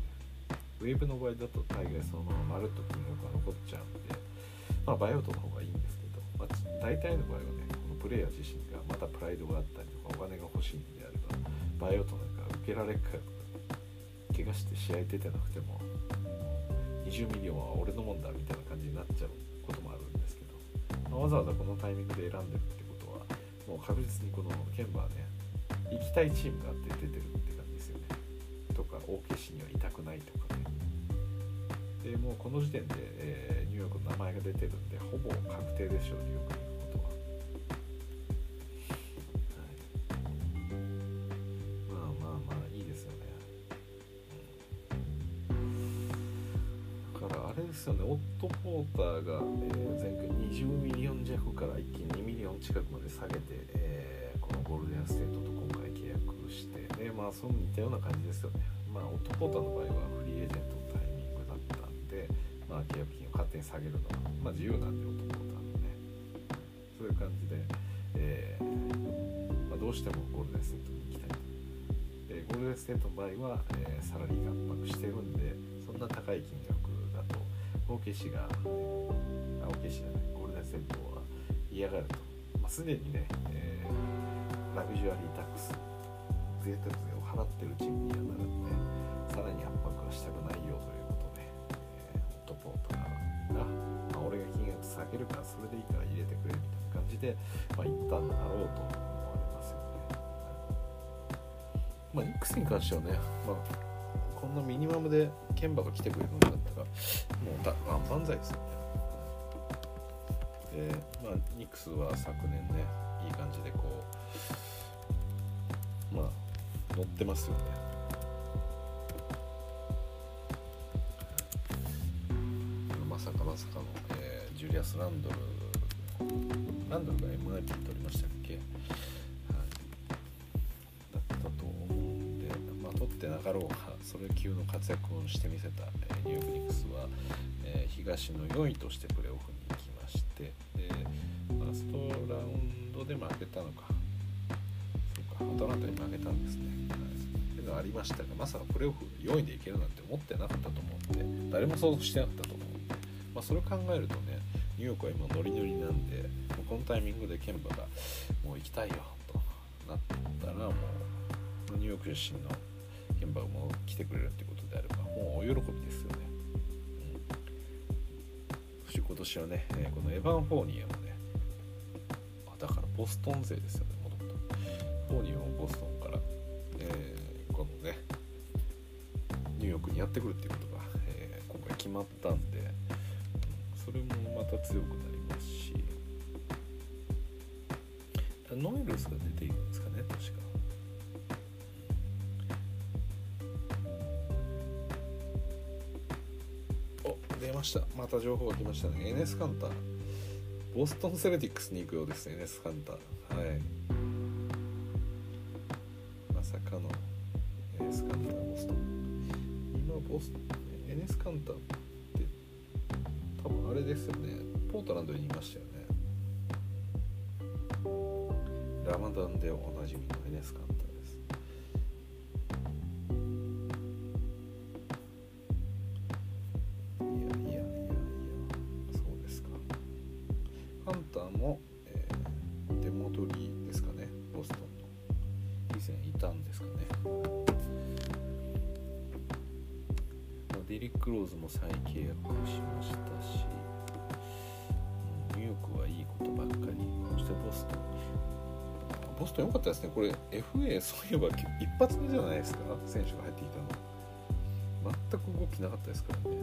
ウェーブの場合だと大概そのまままるっと金額が残っちゃうんで、まあ、バイアウトの方がいいんですけど、まあ、大体の場合はねこのプレイヤー自身がまたプライドがあったりとかお金が欲しいんであればバイアウトなんかけられっか怪我して試合出てなくても20ミリオンは俺のもんだみたいな感じになっちゃうこともあるんですけど、まあ、わざわざこのタイミングで選んでるってことはもう確実にこのケンバーね行きたいチームがあって出てるって感じですよね。とか大消しには痛くないとかね。でもうこの時点で、えー、ニューヨークの名前が出てるんでほぼ確定でしょうニューヨークに。れですよねオット・ポーターが、えー、前回20ミリオン弱から一気に2ミリオン近くまで下げて、えー、このゴールデンステートと今回契約してでまあその似たような感じですよね。まあオット・ポーターの場合はフリーエージェントのタイミングだったんでまあ、契約金を勝手に下げるのは、まあ、自由なんで男なんでね。そういう感じで、えー、まあ、どうしてもゴールデンステートに行きたいと、ゴールデンステートの場合は、えー、サラリーが圧迫してるんでそんな高い金額だと OKC が、えー、OKC じゃないゴールデンステートは嫌がると、まあ、すでにね、えラグジュアリータックス贅沢税を払ってるチームにはなるんでさらに圧迫はしたくないよということでえ、ホットポットがま俺が金額下げるからそれでいいから入れてくれみたいな感じで、まあ、行ったんだろうと思われますよね。まあ、ニックスに関してはね、まあ、んなミニマムでケンバが来てくれるんだったらもうだ万々歳ですよね。で、まあ、ニックスは昨年ねいい感じでこうまあ乗ってますよね。まさかまさかの、えー、ジュリアス・ランドルランドルが MIP 取りましたっけ、ってなかろうがそれ級の活躍をしてみせた、えー、ニューヨーク・ニックスは、えー、東の4位としてプレーオフに行きましてでファーストラウンドで負けたのか。そうかアトランタに負けたんですね、はい、いうのがありましたがまさかプレーオフ4位でいけるなんて思ってなかったと思うんで誰も想像してなかったと思うんで。まあ、それを考えるとねニューヨークは今ノリノリなんでこのタイミングでケンバがもう行きたいよとなったらもうニューヨーク出身の来てくれるってことであればもうお喜びですよね、うん、そして今年はね、このエヴァン・フォーニアもねだからボストン勢ですよねもともと。フォーニアもボストンから、えー、このねニューヨークにやってくるっていうことが、えー、今回決まったんでそれもまた強くなりたまた情報が来ましたね。エネスカンター。ボストンセレティックスに行くようですねエスカンター。はい。まさかのエネスカンターボストン。今ボストンエスカンターあれですよね。ポートランドにいましたよね。ラマダンでおなじみのエネスカンタこれ FA そういえば一発目じゃないですか？選手が入ってきたの。全く動きなかったですからね。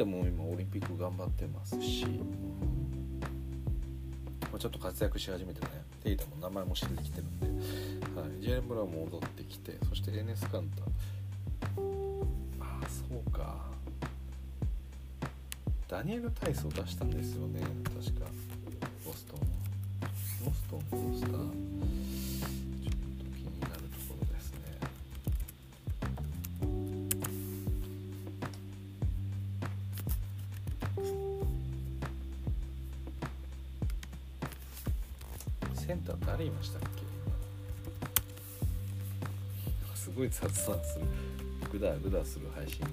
ても今オリンピック頑張ってますし、まちょっと活躍し始めてねテイタも名前も知ってきてるんで、はい、ジェレン・ブラウンも戻ってきてそしてエネス・カンタああそうか。ダニエル・タイスを出したんですよね。さする。グダグダする配信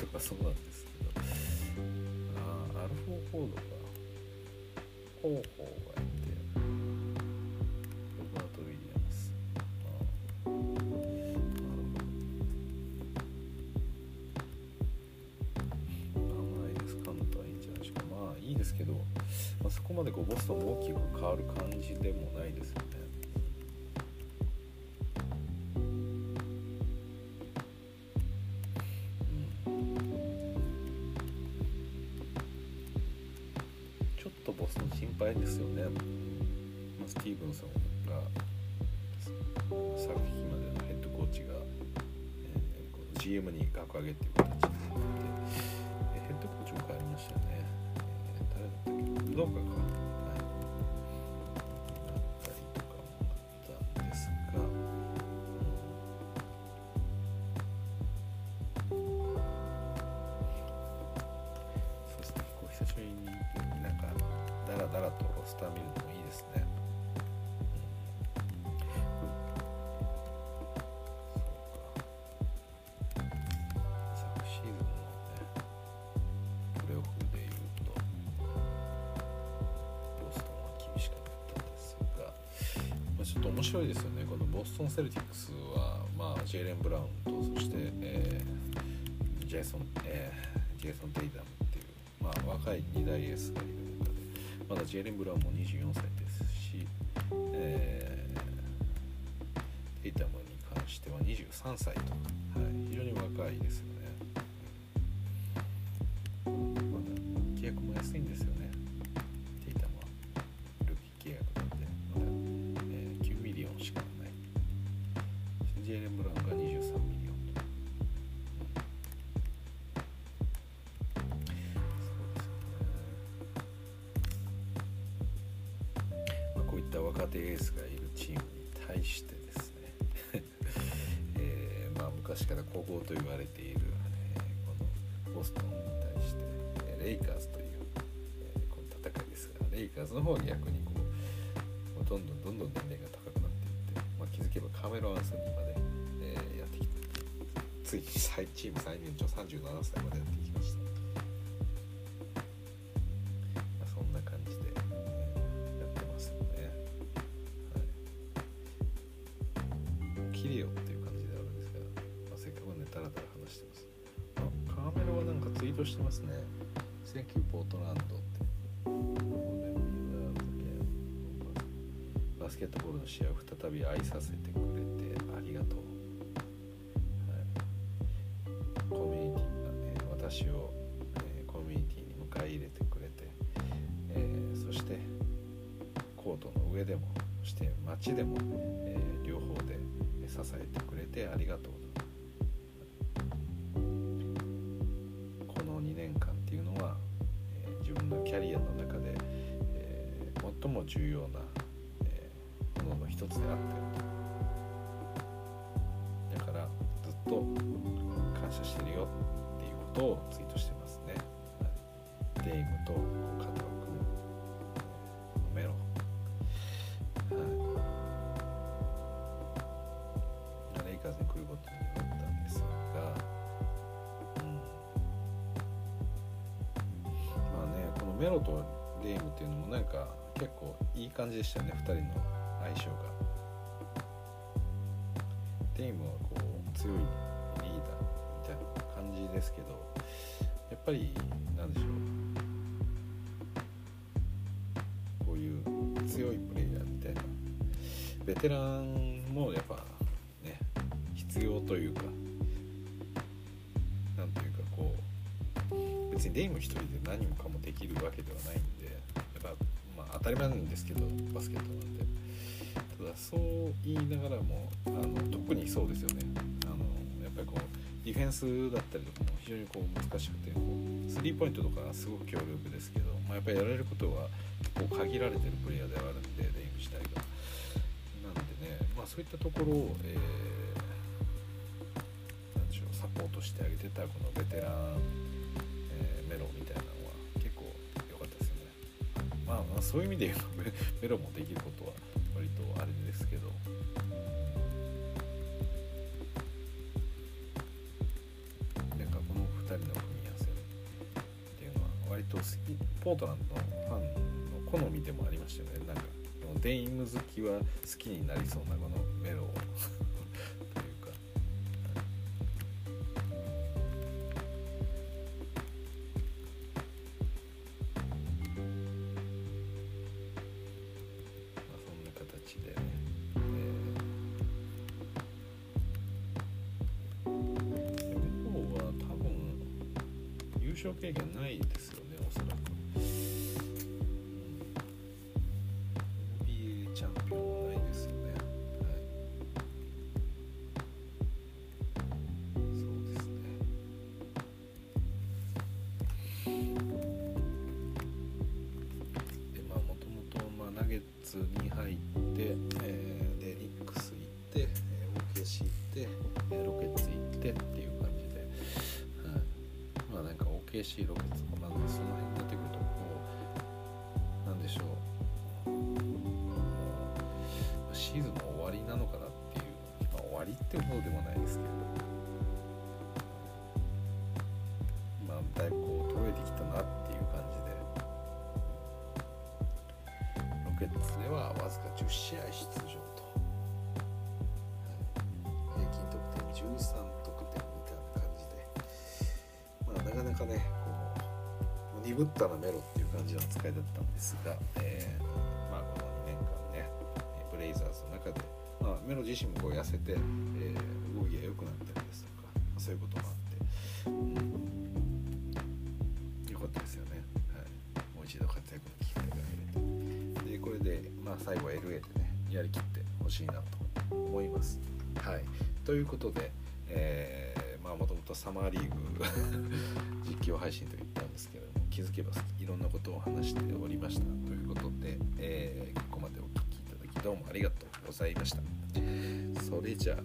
とかそうなんですけど。ああアルフォーコードか。ホーホーがいてロバート・ウィリアムス。あ名前です。カとはいいんじゃないですか。まあいいですけど、まあ、そこまでこうボストンの大きく変わる感じでもないですね a cualquier tipo. 白いですよね。このボストン・セルティックスは、まあ、ジェイレン・ブラウンとそして、えー、ジェイソン、えー、ジェイソン・テイダムっていう、まあ、若い2大エースがいる中でまだジェイレン・ブラウンも24歳ですし、えー、テイダムに関しては23歳と。の方に逆にこうどんどんどんどん年齢が高くなっていって、まあ、気づけばカメラン・アンソニまで、えー、やってきてついにチーム最年長37歳までメロとレイムっていうのもなんか結構いい感じでしたよね2人の相性が。レイムはこう強いリーダーみたいな感じですけどやっぱりなんでしょう。こういう強いプレイヤーみたいな。ベテランもやっぱデイム一人で何もかもできるわけではないんでやっぱまあ当たり前なんですけどバスケットなんでただそう言いながらもあの特にそうですよねあのやっぱりこうディフェンスだったりとかも非常にこう難しくてスリーポイントとかすごく強力ですけど、まあ、やっぱりやられることは結構限られてるプレイヤーではあるんでデイム自体が。なんでね、まあ、そういったところを、えー、なんでしょうサポートしてあげてたこのベテラン、そういう意味で言うと メロもできることは割とあれですけど。なんかこの2人の組み合わせっていうのは割と好きポートランドのファンの好みでもありましたよねなんかデイム好きは好きになりそうなこのメロと 経験ないです鈍ったなメロっていう感じの扱いだったんですが、えーまあこの2年間ねブレイザーズの中で、まあ、メロ自身もこう痩せて、えー動きが良くなったりですとかそういうこともあって、うん、よかったですよね、はい、もう一度活躍の機会が得れて。でこれで、まあ、最後は LA でねやりきってほしいなと思います。はい、ということで、えーまあもともとサマーリーグ 実況配信と言ったんですけれども気づけばいろんなことを話しておりましたということで、えーここまでお聴きいただきどうもありがとうございました。それじゃあ